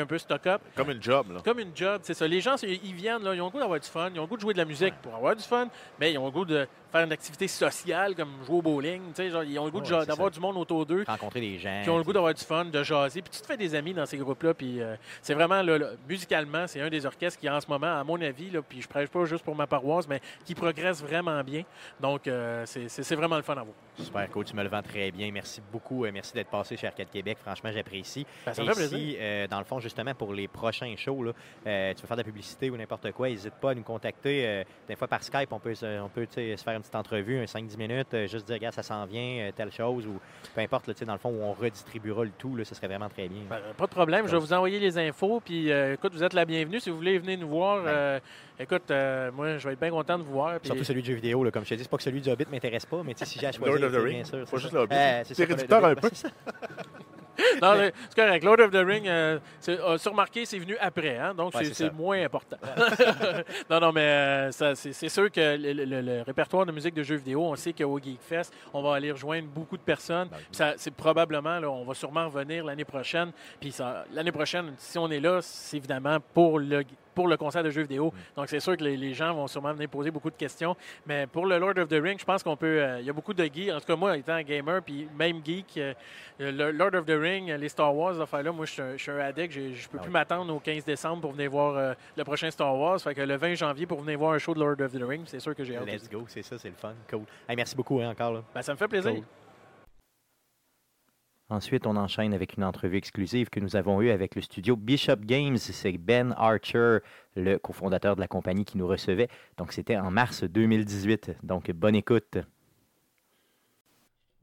un peu stock-up. Comme une job, là. Comme une job, c'est ça. Les gens, ils viennent, là, ils ont le goût d'avoir du fun, ils ont le goût de jouer de la musique pour avoir du fun, mais ils ont le goût de faire une activité sociale comme jouer au bowling. Genre, ils ont le goût Ouais, d'avoir du monde autour d'eux. Rencontrer des gens. Qui ont le goût d'avoir du fun, de jaser. Puis tu te fais des amis dans ces groupes-là. Puis euh, c'est vraiment, là, là, musicalement, c'est un des orchestres qui, en ce moment, à mon avis, là, puis je prêche pas juste pour ma paroisse, mais qui progresse vraiment bien. Donc, euh, c'est- vraiment le fun à voir. Super cool, tu me le vends très bien. Merci beaucoup. euh, merci d'être passé chez Arcade Québec. Franchement, j'apprécie. Ben, ça Et fait plaisir. si, euh, dans le fond, justement, pour les prochains shows, tu veux faire de la publicité ou n'importe quoi, n'hésite pas à nous contacter. des fois, par Skype, on peut, se- on peut se faire une petite entrevue, un 5-10 minutes, euh, juste dire, regarde, ça s'en vient, euh, telle chose, ou peu importe, là, tu sais, dans le fond, où on redistribuera le tout, là, ce serait vraiment très bien. Ben, pas de problème, je vais vous envoyer les infos. Puis, euh, écoute, vous êtes la bienvenue. Si vous voulez venir nous voir, Ben. euh, écoute, euh, moi, je vais être bien content de vous voir. Surtout celui de jeux vidéo, là, comme je te dis, c'est pas que celui du Hobbit m'intéresse pas, mais tu sais, si j'ai à choisir, Lord of the tu sais, Ring, bien sûr. pas c'est juste le Hobbit. Euh, c'est réducteur un peu. [LAUGHS] Non, mais c'est correct. Lord of the Ring, euh, euh, sur remarqué, c'est venu après, hein, donc Ouais, c'est moins important. [LAUGHS] non, non, mais euh, c'est sûr que le, le- le répertoire de musique de jeux vidéo, on sait qu'au GeekFest, on va aller rejoindre beaucoup de personnes. Ben C'est probablement, là, on va sûrement revenir l'année prochaine. Puis l'année prochaine, si on est là, c'est évidemment pour le pour le concert de jeux vidéo. Donc, c'est sûr que les, les gens vont sûrement venir poser beaucoup de questions. Mais pour le Lord of the Ring, je pense qu'on peut. euh, Il y a beaucoup de geeks. En tout cas, moi, étant gamer, puis même geek, euh, le Lord of the Ring, les Star Wars, ces affaires-là, moi, je suis un, je suis un addict. J'ai- Je peux Ah plus oui. m'attendre au 15 décembre pour venir voir euh, le prochain Star Wars. Fait que le 20 janvier, pour venir voir un show de Lord of the Ring, c'est sûr que j'ai hâte. Let's go, c'est ça, c'est le fun. Cool. Hey, merci beaucoup hein, encore. Là. Ben, ça me fait plaisir. Cool. Ensuite, on enchaîne avec une entrevue exclusive que nous avons eue avec le studio Bishop Games. C'est Ben Archer, le cofondateur de la compagnie, qui nous recevait. Donc, c'était en mars 2018. Donc, bonne écoute.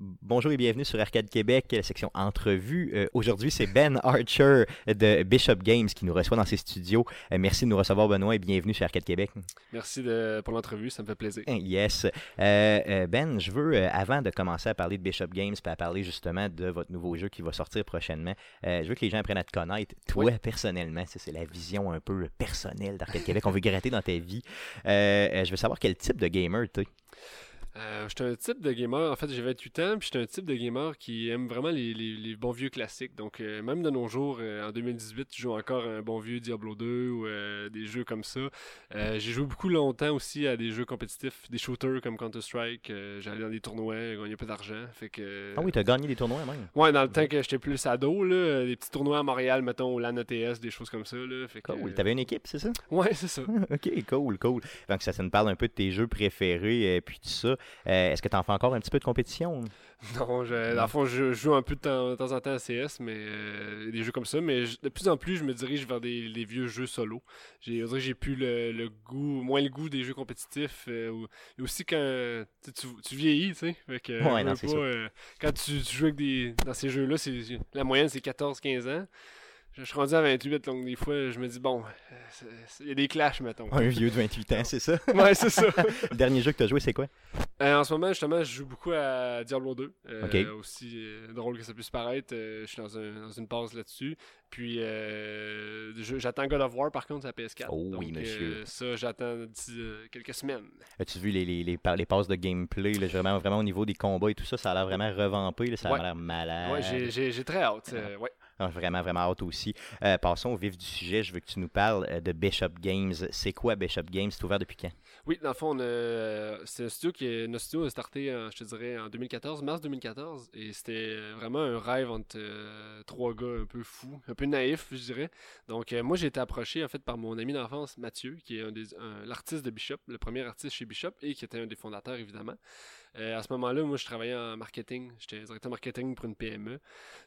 Bonjour et bienvenue sur Arcade Québec, la section entrevue. Euh, Aujourd'hui, c'est Ben Archer de Bishop Games qui nous reçoit dans ses studios. Euh, merci de nous recevoir, Benoît, et bienvenue sur Arcade Québec. Merci de- pour l'entrevue, ça me fait plaisir. Yes. Euh, ben, je veux, avant de commencer à parler de Bishop Games puis à parler justement de votre nouveau jeu qui va sortir prochainement, je veux que les gens apprennent à te connaître. Toi, personnellement, ça, c'est la vision un peu personnelle d'Arcade Québec. On veut [LAUGHS] gratter dans ta vie. Je veux savoir quel type de gamer tu es. Euh, j'étais un type de gamer, en fait j'ai 28 ans, puis j'étais un type de gamer qui aime vraiment les, les- les bons vieux classiques. Donc euh, même de nos jours, euh, en 2018, je joue encore un bon vieux Diablo 2 ou des jeux comme ça. J'ai joué beaucoup longtemps aussi à des jeux compétitifs, des shooters comme Counter-Strike. J'allais dans des tournois, gagner un peu d'argent. Fait que... Ah oui, tu as gagné des tournois même. Ouais, dans le temps que j'étais plus ado, là, des petits tournois à Montréal, mettons, au LAN ETS, des choses comme ça. Là, fait que, Cool. Tu avais une équipe, c'est ça? Ouais, c'est ça. [LAUGHS] OK, cool, cool. Donc, ça, ça nous parle un peu de tes jeux préférés et puis tout ça. Euh, Est-ce que tu en fais encore un petit peu de compétition? [LAUGHS] Non, je, dans le fond, je, joue un peu de temps, de temps en temps à CS, mais euh, des jeux comme ça. Mais je- de plus en plus, je me dirige vers des, des vieux jeux solo. J'ai, j'ai plus le, le goût, moins le goût des jeux compétitifs. euh, et aussi quand tu, vieillis, tu sais. Que, Ouais, non, pas, quand tu, tu joues avec des, dans ces jeux-là, la moyenne c'est 14-15 ans. Je, suis rendu à 28, donc des fois, je me dis, bon, il y a des clashs, mettons. Un vieux de 28 ans, c'est ça? [LAUGHS] ouais, c'est ça. le dernier jeu que tu as joué, c'est quoi? Euh, en ce moment, justement, je joue beaucoup à Diablo 2. Euh, Ok. Aussi euh, drôle que ça puisse paraître, euh, je suis dans, un- dans une pause là-dessus. Puis, j'attends God of War, par contre, à PS4. Oh oui, monsieur. ça, j'attends d'ici quelques semaines. As-tu vu les, les, les, pa- les passes de gameplay, là, vraiment, vraiment au niveau des combats et tout ça, ça a l'air vraiment revampé, là, ça a Ouais. l'air malade. Ouais, j'ai- très hâte. ouais. Vraiment, vraiment hâte aussi. Euh, passons au vif du sujet. Je veux que tu nous parles euh, de Bishop Games. C'est quoi Bishop Games? C'est ouvert depuis quand? Oui, dans le fond, c'est un studio qui est, notre studio a starté, en, je te dirais, en 2014, mars 2014, et c'était vraiment un rêve entre euh, trois gars un peu fous, un peu naïfs, je dirais. Donc, euh, moi, j'ai été approché, en fait, par mon ami d'enfance, Mathieu, qui est un- l'artiste de Bishop, le premier artiste chez Bishop, et qui était un des fondateurs, évidemment. Euh, à ce moment-là, moi, je travaillais en marketing. J'étais directeur marketing pour une PME.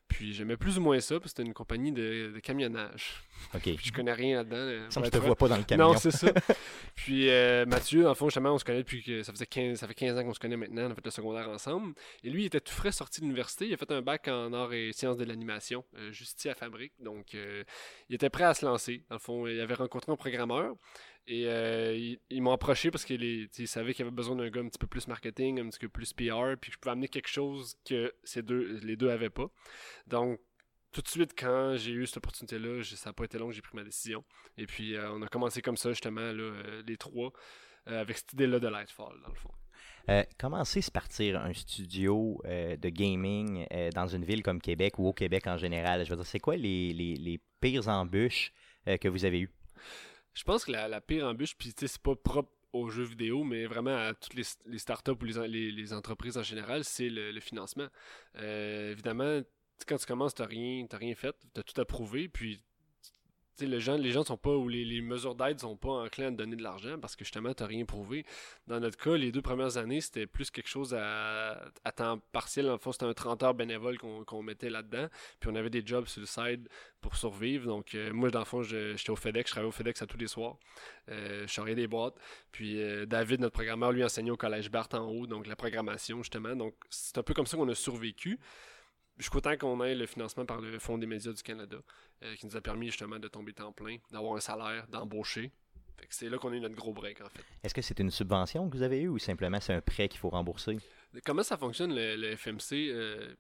Puis, j'aimais plus ou moins ça, parce que c'était une compagnie de, de camionnage. OK. Puis, je connais rien là-dedans. euh, Ça, je te vois pas dans le camion. Non, c'est ça. [LAUGHS] Puis euh, Mathieu, en fond, justement, on se connaît depuis que ça faisait 15, ça fait 15 ans qu'on se connaît maintenant. On a fait le secondaire ensemble. Et lui, il était tout frais sorti de l'université. Il a fait un bac en arts et sciences de l'animation, euh, juste ici à Fabrique. Donc, il était prêt à se lancer. Dans le fond, il avait rencontré un programmeur. Et euh, ils, m'ont approché parce qu'ils savaient qu'il avait besoin d'un gars un petit peu plus marketing, un petit peu plus PR, puis que je pouvais amener quelque chose que ces deux, les deux avaient pas. Donc, tout de suite, quand j'ai eu cette opportunité-là, ça n'a pas été long que j'ai pris ma décision. Et puis, euh, on a commencé comme ça, justement, là, euh, les trois, avec cette idée-là de Lightfall, dans le fond. Comment c'est se partir un studio de gaming dans une ville comme Québec ou au Québec en général? Je veux dire, c'est quoi les, les, pires embûches que vous avez eues? Je pense que la, pire embûche, puis c'est pas propre aux jeux vidéo, mais vraiment à toutes les, startups ou les, en- les, les entreprises en général, c'est le, financement. Euh, évidemment, quand tu commences, tu n'as rien fait, tu as tout approuvé, puis gens les sont pas les, mesures d'aide sont pas enclins à donner de l'argent parce que justement tu n'as rien prouvé. Dans notre cas, les deux premières années, c'était plus quelque chose à, temps partiel. En fond, c'était un 30 heures bénévole qu'on mettait là-dedans. Puis on avait des jobs sur le side pour survivre. Donc euh, moi, dans le fond, j'étais au FedEx, je travaillais au FedEx à tous les soirs. Euh, je charriais des boîtes. Puis euh, David, notre programmeur, lui enseignait au collège Barthes en haut, donc la programmation justement. Donc c'est un peu comme ça qu'on a survécu. Je suis content qu'on ait le financement par le Fonds des médias du Canada, euh, qui nous a permis justement de tomber temps plein, d'avoir un salaire, d'embaucher. C'est là qu'on a eu notre gros break en fait. Est-ce que c'est une subvention que vous avez eue ou simplement c'est un prêt qu'il faut rembourser? Comment ça fonctionne le, le FMC euh,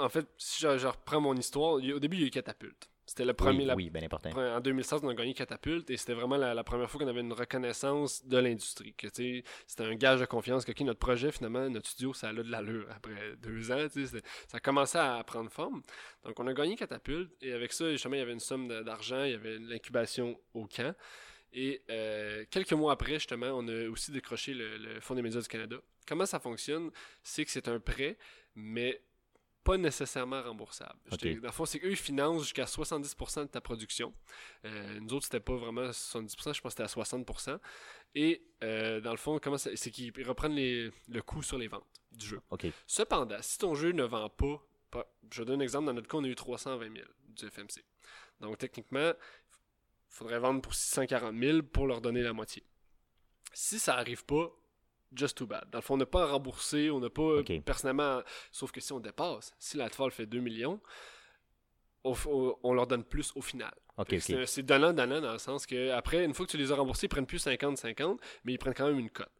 en fait- si je, je reprends mon histoire, au début il y a eu Catapulte. C'était le premier, oui, la- oui, bien important. En 2016, on a gagné Catapulte et c'était vraiment la, la première fois qu'on avait une reconnaissance de l'industrie. C'était un gage de confiance que notre projet, finalement, notre studio, ça a de l'allure après deux ans. Ça a commencé à prendre forme. Donc, on a gagné Catapulte et avec ça, justement, il y avait une somme d'argent, il y avait l'incubation au camp. Et euh, quelques mois après, justement, on a aussi décroché le, le Fonds des médias du Canada. Comment ça fonctionne? C'est que c'est un prêt, mais pas nécessairement remboursable. Dans le fond, c'est qu'eux, ils financent jusqu'à 70% de ta production. Euh, nous autres, c'était pas vraiment 70%, je pense que c'était à 60%. Et euh, dans le fond, comment c'est qu'ils reprennent les- le coût sur les ventes du jeu. Cependant, si ton jeu ne vend pas, pas- je donne un exemple, dans notre cas, on a eu 320 000 du FMC. Donc techniquement, il faudrait vendre pour 640 000 pour leur donner la moitié. Si ça arrive pas, just too bad. Dans le fond, on n'a pas à rembourser, on n'a pas personnellement. Sauf que si on dépasse, si Lightfall fait 2 millions, on leur donne plus au final. OK, Fait que OK. c'est- C'est donnant-donnant dans le sens que après, une fois que tu les as remboursés, ils prennent plus 50-50, mais ils prennent quand même une cote.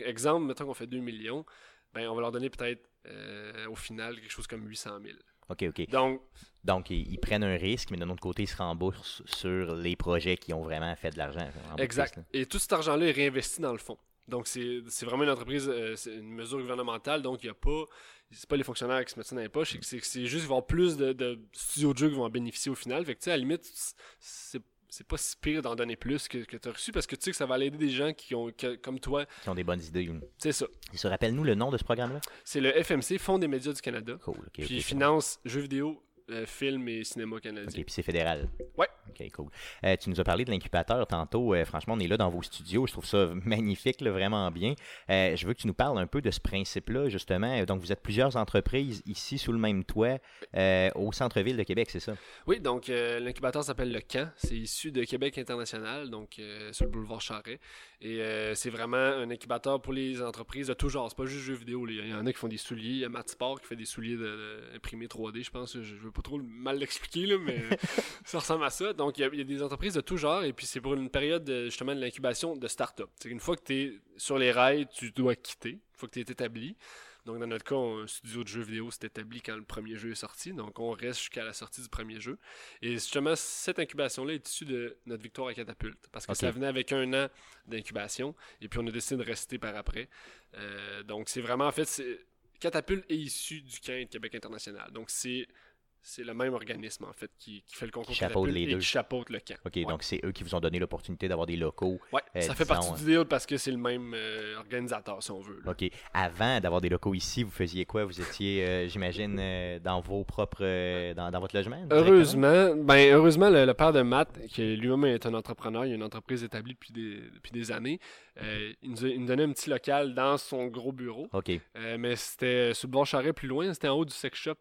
Exemple, mettons qu'on fait 2 millions, ben on va leur donner peut-être euh, au final quelque chose comme 800 000. OK, OK. Donc, Donc, ils, ils prennent un risque, mais d'un autre côté, ils se remboursent sur les projets qui ont vraiment fait de l'argent. exact. Et tout cet argent-là est réinvesti dans le fond. Donc, c'est vraiment une entreprise, euh, c'est une mesure gouvernementale, donc il n'y a pas. C'est pas les fonctionnaires qui se mettent ça dans les poches, c'est juste qu'il va y avoir plus de, de studios de jeux qui vont en bénéficier au final. Fait que, tu sais, à la limite, c'est c'est pas si pire d'en donner plus que, que tu as reçu parce que tu sais que ça va aider des gens qui ont, que- comme toi. qui ont des bonnes idées. C'est ça. Il se rappelle-nous le nom de ce programme-là? C'est le FMC, Fonds des médias du Canada. Cool. OK, Puis finance jeux vidéo, euh, films et cinéma canadien. OK, puis c'est fédéral. Ouais. OK, cool. Euh, tu nous as parlé de l'incubateur tantôt. Euh, franchement, on est là dans vos studios. Je trouve ça [LAUGHS] magnifique, là, vraiment bien. Euh, je veux que tu nous parles un peu de ce principe-là, justement. Donc, vous êtes plusieurs entreprises ici sous le même toit au centre-ville de Québec, c'est ça? Oui, donc l'incubateur s'appelle le Camp. C'est issu de Québec International, donc sur le boulevard Charret. Et c'est vraiment un incubateur pour les entreprises de tout genre. C'est pas juste jeux vidéo. Il y en a qui font des souliers. Il y a Matt Sport qui fait des souliers de, de- imprimés 3D, je pense. Je, je veux pas trop mal l'expliquer, là, mais [LAUGHS] ça ressemble à ça. Donc, il y, a, il y a des entreprises de tout genre. Et puis, c'est pour une période de- justement de l'incubation de start-up. C'est Une fois que tu es sur les rails, tu dois quitter. Une fois que tu es établi. Donc, dans notre cas, un studio de jeux vidéo s'est établi quand le premier jeu est sorti. Donc, on reste jusqu'à la sortie du premier jeu. Et justement, cette incubation-là est issue de notre victoire à Catapulte. Parce que ça venait avec un an d'incubation. Et puis, on a décidé de rester par après. Euh, donc, c'est vraiment, en fait, Catapulte est issu du camp de Québec International. Donc, c'est. C'est le même organisme, en fait, qui, qui fait le concours Qui chapeaute les et deux. qui chapeaute le camp. OK, Ouais. donc c'est eux qui vous ont donné l'opportunité d'avoir des locaux. Ouais, Euh, ça fait disons, partie du deal parce que c'est le même euh, organisateur, si on veut. là. OK. Avant d'avoir des locaux ici, vous faisiez quoi? Vous étiez, euh, j'imagine, dans vos propres... dans, dans votre logement? Heureusement, ben heureusement, le, le père de Matt, qui lui-même est un entrepreneur, il a une entreprise établie depuis des, depuis des années, il, nous a- il nous donnait un petit local dans son gros bureau. OK. Mais c'était sur le bord Charret plus loin, c'était en haut du sex shop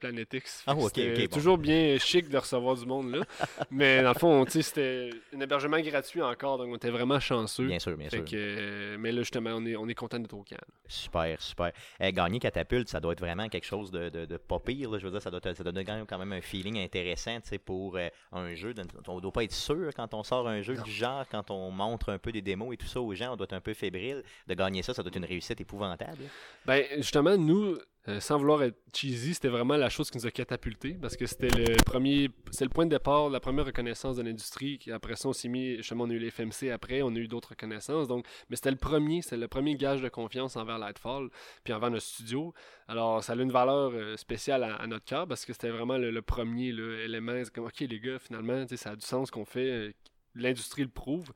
Planetix. Ah, Ok, ok, bon. Toujours bien chic de recevoir du monde là. [LAUGHS] mais dans le fond, c'était un hébergement gratuit encore, donc on était vraiment chanceux. Bien sûr, bien Fait sûr. que, euh, mais là, justement, on est, on est content d'être au camp. Super, super. Euh, gagner catapulte, ça doit être vraiment quelque chose de, de, de pas pire. là. Je veux dire, ça doit, ça donne quand même un feeling intéressant pour euh, un jeu. On ne doit pas être sûr quand on sort un jeu du genre, quand on montre un peu des démos et tout ça aux gens, on doit être un peu fébrile. De gagner ça, ça doit être une réussite épouvantable. Ben, justement, nous, euh, sans vouloir être cheesy, c'était vraiment la chose qui nous a catapulté parce que c'était le premier, c'est le point de départ, la première reconnaissance de l'industrie. Après ça, on s'est mis, justement, on a eu les FMC après, on a eu d'autres reconnaissances. Donc, mais c'était le premier, c'était le premier gage de confiance envers Lightfall, puis envers notre studio. Alors, ça a une valeur euh, spéciale à, notre cœur parce que c'était vraiment le, le premier là, élément. C'est comme, ok, les gars, finalement, ça a du sens qu'on fait. euh, l'industrie le prouve.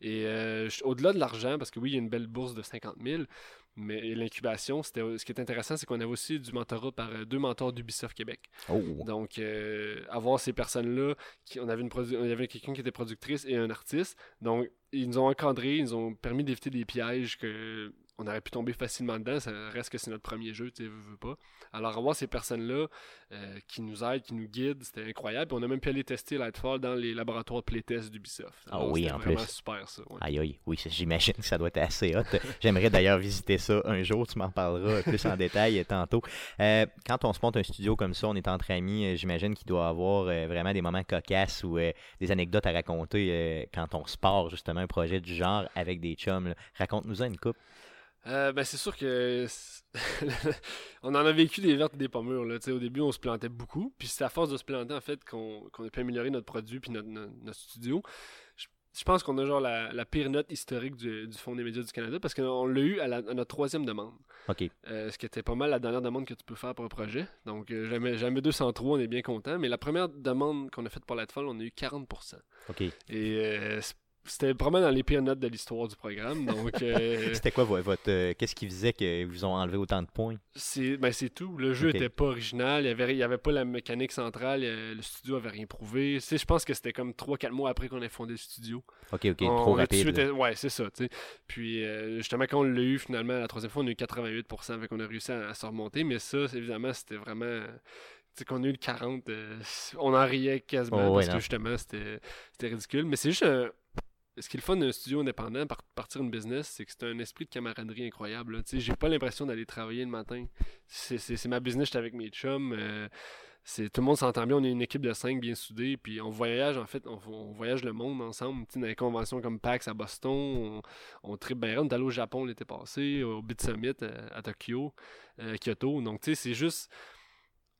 Et au-delà de l'argent, parce que oui, il y a une belle bourse de 50 000, mais l'incubation, c'était, ce qui est intéressant, c'est qu'on avait aussi du mentorat par euh, deux mentors d'Ubisoft Québec. Oh, Donc, euh, avoir ces personnes-là, qui, on avait, une avait quelqu'un qui était productrice et un artiste. Donc, ils nous ont encadrés, ils nous ont permis d'éviter des pièges que on aurait pu tomber facilement dedans. Ça reste que c'est notre premier jeu, tu sais, veux, veux pas. Alors, avoir ces personnes-là euh, qui nous aident, qui nous guident, c'était incroyable. Puis on a même pu aller tester Lightfall dans les laboratoires de playtest d'Ubisoft. Ah Alors, oui, c'était en vraiment plus. super, ça. ouais. Aïe, aïe, oui, j'imagine que ça doit être assez hot. [LAUGHS] J'aimerais d'ailleurs visiter ça un jour, tu m'en parleras [LAUGHS] plus en détail tantôt. Euh, quand on se monte un studio comme ça, on est entre amis, euh, j'imagine qu'il doit y avoir euh, vraiment des moments cocasses ou des anecdotes à raconter quand on se part justement un projet du genre avec des chums. là. Raconte-nous une coupe. Euh, ben, c'est sûr que [LAUGHS] on en a vécu des vertes et des pas mûres. Là. Au début, on se plantait beaucoup. Puis c'est à force de se planter en fait qu'on qu'on a pu améliorer notre produit puis notre, notre- notre studio. Je, je pense qu'on a genre la, la pire note historique du, du Fonds des médias du Canada parce qu'on l'a eu à, la- à notre troisième demande. OK. Euh, ce qui était pas mal la dernière demande que tu peux faire pour un projet. Donc euh, jamais, jamais 203, on est bien content. Mais la première demande qu'on a faite pour Lightfall, on a eu 40%. OK. Et euh, c'était vraiment dans les pires notes de l'histoire du programme. Donc [LAUGHS] euh, C'était quoi vo- votre. euh, Qu'est-ce qui faisait que vous ont enlevé autant de points? C'est ben c'est tout. Le jeu Ok. était pas original. Il y avait, il y avait pas la mécanique centrale. euh, Le studio avait rien prouvé. Je pense que c'était comme 3-4 mois après qu'on ait fondé le studio. OK, OK, On- trop on rapide. suite- ouais, c'est ça. Puis euh, justement, quand on l'a eu finalement la troisième fois, on a eu 88%. Fait qu'on a réussi à, à se remonter. Mais ça, c'est- évidemment, c'était vraiment. Tu sais, qu'on a eu le 40, euh, on en riait quasiment Oh, parce que justement, c'était c'était ridicule. Mais c'est juste un. Ce qui est le fun d'un studio indépendant, par partir une business, c'est que c'est un esprit de camaraderie incroyable. Tu sais, J'ai pas l'impression d'aller travailler le matin. C'est ma business, j'étais avec mes chums. euh, c'est tout le monde s'entend bien, on est une équipe de cinq bien soudés, puis on voyage en fait, on, voyage le monde ensemble, tu sais, dans les conventions comme PAX à Boston, on, on tripe bien, on est allé au Japon l'été passé, au Bit Summit euh, à, Tokyo, euh, Kyoto, donc tu sais, c'est juste,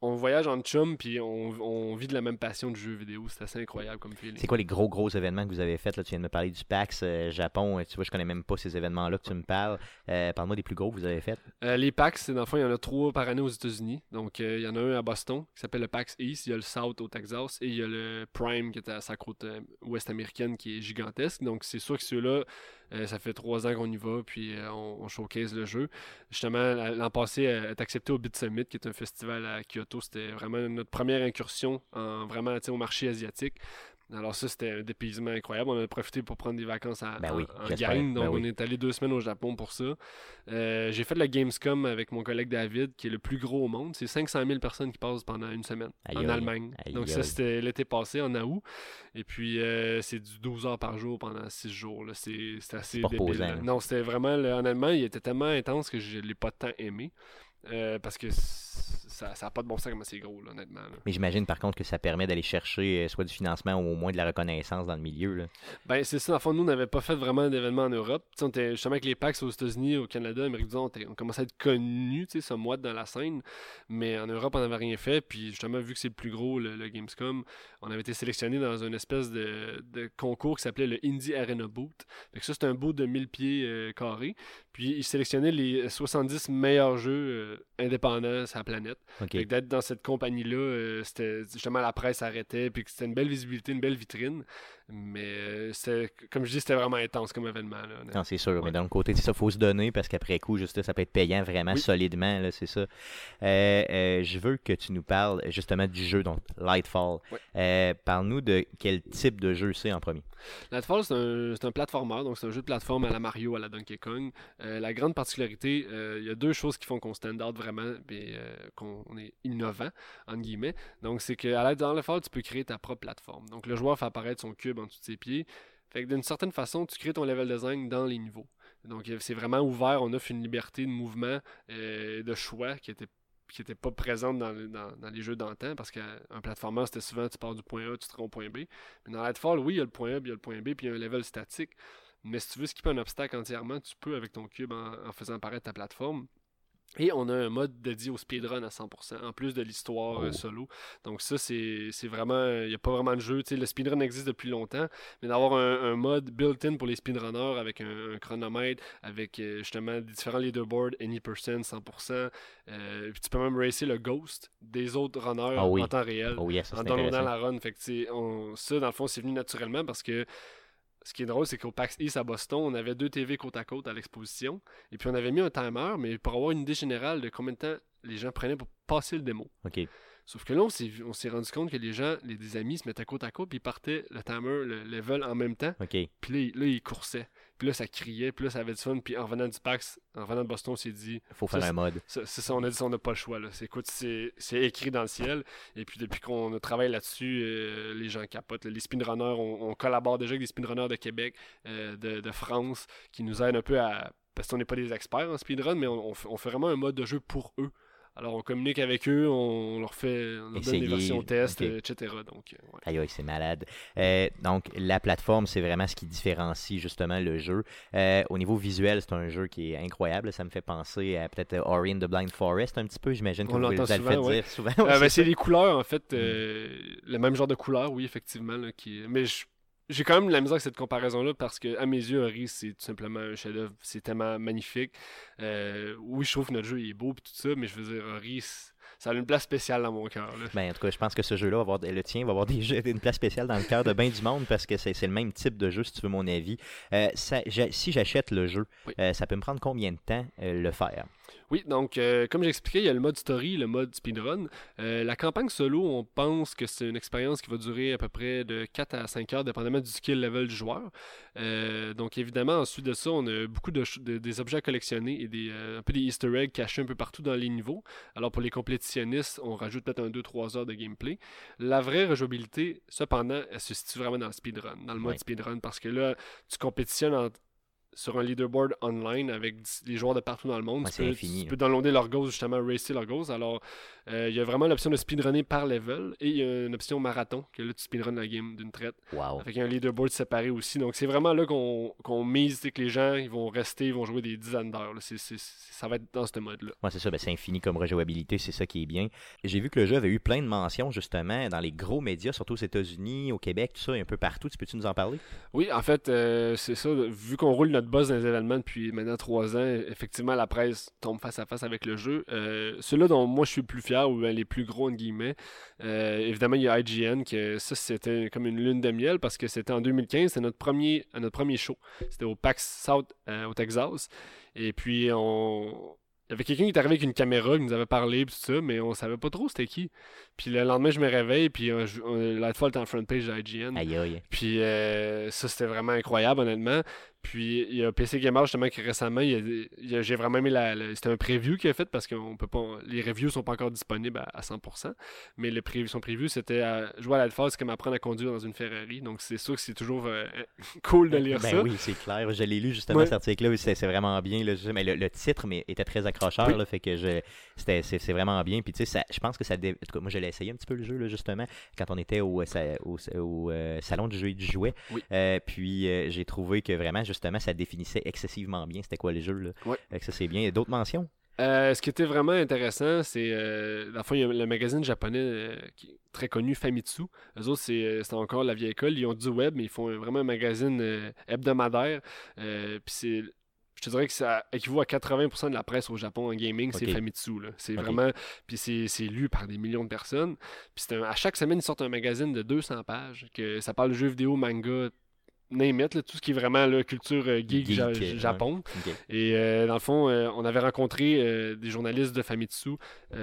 on voyage en chum, puis on, on vit de la même passion du jeu vidéo, c'est assez incroyable comme feeling. C'est quoi les gros, gros événements que vous avez faits? Là? Tu viens de me parler du PAX euh, Japon. Tu vois, je connais même pas ces événements-là que tu me parles. Euh, Parle-moi des plus gros que vous avez faits. Euh, les PAX, c'est dans le fond, il y en a trois par année aux États-Unis. Donc, il y en a un à Boston qui s'appelle le PAX East, il y a le South au Texas et il y a le Prime qui est à sa côte ouest américaine qui est gigantesque. Donc, c'est sûr que ceux-là, euh, ça fait trois ans qu'on y va, puis euh, on, on showcase le jeu. Justement, la- l'an passé, elle est accepté au Bit Summit, qui est un festival à Kyoto. C'était vraiment notre première incursion en vraiment au marché asiatique. Alors ça, c'était un dépaysement incroyable. On a profité pour prendre des vacances en, Ben oui, en- en j'espère. gang. Donc, Ben oui. on est allé deux semaines au Japon pour ça. Euh, j'ai fait la Gamescom avec mon collègue David, qui est le plus gros au monde. C'est 500 000 personnes qui passent pendant une semaine Aïe, en aïe. Allemagne. Aïe, Donc ça, c'était l'été passé, en août. Et puis, euh, c'est du 12 heures par jour pendant 6 jours. là. C'est assez débile. là. là. Non, c'était vraiment... le- en allemand, il était tellement intense que je l'ai pas tant aimé. Euh, parce que ça n'a pas de bon sens comment c'est gros, là, honnêtement. là. Mais j'imagine par contre que ça permet d'aller chercher euh, soit du financement ou au moins de la reconnaissance dans le milieu. Là. Ben, c'est ça. En fond, nous, on n'avait pas fait vraiment d'événements en Europe. Tu sais, on était justement avec les PAX aux États-Unis, au Canada, Amérique du Nord, on, commençait à être connus, sais, somewhat dans la scène. Mais en Europe, on n'avait rien fait. Puis justement, vu que c'est le plus gros, le, le Gamescom, on avait été sélectionné dans une espèce de, de concours qui s'appelait le Indie Arena Boot. Fait que ça, c'est un boot de 1000 pieds euh, carrés. Puis ils sélectionnaient les 70 meilleurs jeux euh, indépendants sur la planète. D'être dans cette compagnie-là, euh, c'était justement la presse arrêtait, puis c'était une belle visibilité, une belle vitrine. Mais euh, c'est comme je dis, c'était vraiment intense comme événement. Là. Non, c'est sûr. Mais d'un côté, ça, faut se donner parce qu'après coup, juste ça peut être payant vraiment Oui. solidement, c'est ça. Euh, euh, je veux que tu nous parles justement du jeu, donc Lightfall. Euh, Parle-nous de quel type de jeu c'est en premier. Lightfall, c'est un, c'est un platformer, donc c'est un jeu de plateforme à la Mario, à la Donkey Kong. La grande particularité, il y a deux choses qui font qu'on stand out vraiment, qu'on on est innovant, entre guillemets. Donc, c'est qu'à l'aide dans Lightfall, tu peux créer ta propre plateforme. Donc, le joueur fait apparaître son cube en dessous de ses pieds. Fait que d'une certaine façon, tu crées ton level design dans les niveaux. Donc, euh, c'est vraiment ouvert, on offre une liberté de mouvement, euh, de choix qui était qui n'était pas présente dans, le- dans- dans les jeux d'antan, parce qu'un platformer, c'était souvent tu pars du point A, tu te rends au point B. Mais dans Lightfall, oui, il y a le point A, puis il y a le point B, puis il y a un level statique. Mais si tu veux skipper un obstacle entièrement, tu peux avec ton cube en, en faisant apparaître ta plateforme. Et on a un mode dédié au speedrun à 100%, en plus de l'histoire euh, Oh. solo. Donc ça, c'est vraiment... Il n'y a pas vraiment de jeu. Tu sais, le speedrun existe depuis longtemps, mais d'avoir un, un mode built-in pour les speedrunners avec un, un chronomètre, avec euh, justement différents leaderboards, any percent, 100%. euh, puis tu peux même racer le ghost des autres runners Ah oui. en temps réel Oh ça, en downloadant la run. Fait que, on- ça, dans le fond, c'est venu naturellement parce que ce qui est drôle, c'est qu'au PAX East à Boston, on avait deux TV côte à côte à l'exposition. Et puis on avait mis un timer, mais pour avoir une idée générale de combien de temps les gens prenaient pour passer le démo. OK. Sauf que là, on s'est, rendu compte que les gens, les, des amis, se mettaient côte à côte, puis ils partaient le timer, le level en même temps. OK. Puis là, ils- là, ils coursaient. Puis là, ça criait, puis là, ça avait du fun. Puis en revenant du PAX, en revenant de Boston, on s'est dit, Il faut faire un mode. c'est ça, on a dit on n'a pas le choix. Là. C'est, écoute, c'est, écrit dans le ciel. Et puis depuis qu'on a travaillé là-dessus, euh, les gens capotent. là. Les speedrunners, on, on collabore déjà avec des speedrunners de Québec, euh, de, de France, qui nous aident un peu à. Parce qu'on n'est pas des experts en speedrun, mais on, on fait, on fait vraiment un mode de jeu pour eux. Alors on communique avec eux, on leur fait, on leur donne des versions test, euh, etc. Donc, euh, ouais. Aïe, aïe, c'est malade. Euh, donc, la plateforme, c'est vraiment ce qui différencie justement le jeu. Euh, au niveau visuel, c'est un jeu qui est incroyable. Ça me fait penser à peut-être Ori and the Blind Forest un petit peu. J'imagine que On vous, vous l'entend avez fait souvent, ouais. dire souvent. [LAUGHS] Euh, ben, c'est les couleurs, en fait. euh, Le même genre de couleurs, oui, effectivement. là, qui... Mais je- j'ai quand même de la misère avec cette comparaison-là parce que, à mes yeux, Ori, c'est tout simplement un chef-d'œuvre. C'est tellement magnifique. Euh, oui, je trouve que notre jeu il est beau et tout ça, mais je veux dire, Ori, ça a une place spéciale dans mon cœur. Ben, en tout cas, je pense que ce jeu-là, avoir, le tien, va avoir des jeux- une place spéciale dans le cœur de bien du monde parce que c'est le même type de jeu, si tu veux mon avis. Euh, ça- si j'achète le jeu, Oui. euh, ça peut me prendre combien de temps le faire? Oui, donc, euh, comme j'expliquais, il y a le mode story, le mode speedrun. Euh, la campagne solo, on pense que c'est une expérience qui va durer à peu près de 4 à 5 heures, dépendamment du skill level du joueur. Euh, donc, évidemment, ensuite de ça, on a beaucoup de, des objets à collectionner et des, un peu des easter eggs cachés un peu partout dans les niveaux. Alors, pour les complétitionnistes, on rajoute peut-être un 2-3 heures de gameplay. La vraie rejouabilité, cependant, elle se situe vraiment dans le speedrun, dans le mode speedrun, parce que là, tu compétitionnes en- sur un leaderboard online avec les joueurs de partout dans le monde. Ouais, tu, c'est peux, infini, tu là. peux downloader leur goals, justement, racer leur goals. Alors, euh, il y a vraiment l'option de speedrunner par level et il y a une option marathon, que là, tu speedrun la game d'une traite, Wow. avec un leaderboard séparé aussi. Donc, c'est vraiment là qu'on qu'on mise, c'est que les gens, ils vont rester, ils vont jouer des dizaines d'heures. ça va être dans ce mode-là. Moi, c'est ça, ben, c'est infini comme rejouabilité, c'est ça qui est bien. J'ai vu que le jeu avait eu plein de mentions, justement, dans les gros médias, surtout aux États-Unis, au Québec, tout ça, et un peu partout. Tu peux-tu nous en parler? Oui, en fait, euh, c'est ça. Vu qu'on roule notre boss dans les événements depuis maintenant trois ans, effectivement, la presse tombe face à face avec le jeu. Euh, Ceux-là dont moi je suis le plus fier, ou ben, les plus gros, entre guillemets, euh, évidemment, il y a IGN, que ça, c'était comme une lune de miel parce que c'était en 2015, c'était notre premier, notre premier show. C'était au PAX South, euh, au Texas. Et puis, on. Il y avait quelqu'un qui est arrivé avec une caméra, qui nous avait parlé, tout ça, mais on savait pas trop c'était qui. Puis le lendemain, je me réveille, puis euh, euh, la fois, était en front page de IGN. Aïe, aïe. Puis euh, ça, c'était vraiment incroyable, honnêtement. Puis il y a PC Gamer, justement, qui récemment, j'ai vraiment aimé la. la- c'était un preview qu'il a fait parce que peut pas, les reviews sont pas encore disponibles à, à 100%. Mais le preview, son preview, c'était à jouer à l'Alpha, c'est comme apprendre à conduire dans une Ferrari. Donc c'est sûr que c'est toujours euh, [LAUGHS] cool de lire Ben ça. oui, c'est clair. Je l'ai lu justement Ouais. cet article-là. C'est c'est vraiment bien. là. Mais le, le titre mais, était très accrocheur. Oui. là, fait que je, c'était, c'est, c'est vraiment bien. Puis tu sais, je pense que ça. En tout cas, moi, je l'ai essayé un petit peu le jeu là, justement quand on était au, sa- au, au, euh, salon du jeu et du jouet. Oui. Euh, puis euh, j'ai trouvé que vraiment justement ça définissait excessivement bien. C'était quoi le jeu là. Ouais. Fait que ça c'est bien. D'autres mentions? Euh, ce qui était vraiment intéressant, c'est. Euh, le fond, il y a le magazine japonais euh, qui est très connu, Famitsu. Eux autres, c'est euh, c'est encore la vieille école. Ils ont du web, mais ils font vraiment un magazine hebdomadaire. Puis c'est. Je te dirais que ça équivaut à 80% de la presse au Japon en gaming, c'est. Famitsu. là. C'est vraiment. Puis c'est c'est lu par des millions de personnes. Puis c'est un- à chaque semaine, ils sortent un magazine de 200 pages. que Ça parle de jeux vidéo, manga, name it, là, tout ce qui est vraiment la culture euh, geek, Geek, ja- euh. Japon. Et euh, dans le fond, euh, on avait rencontré euh, des journalistes de Famitsu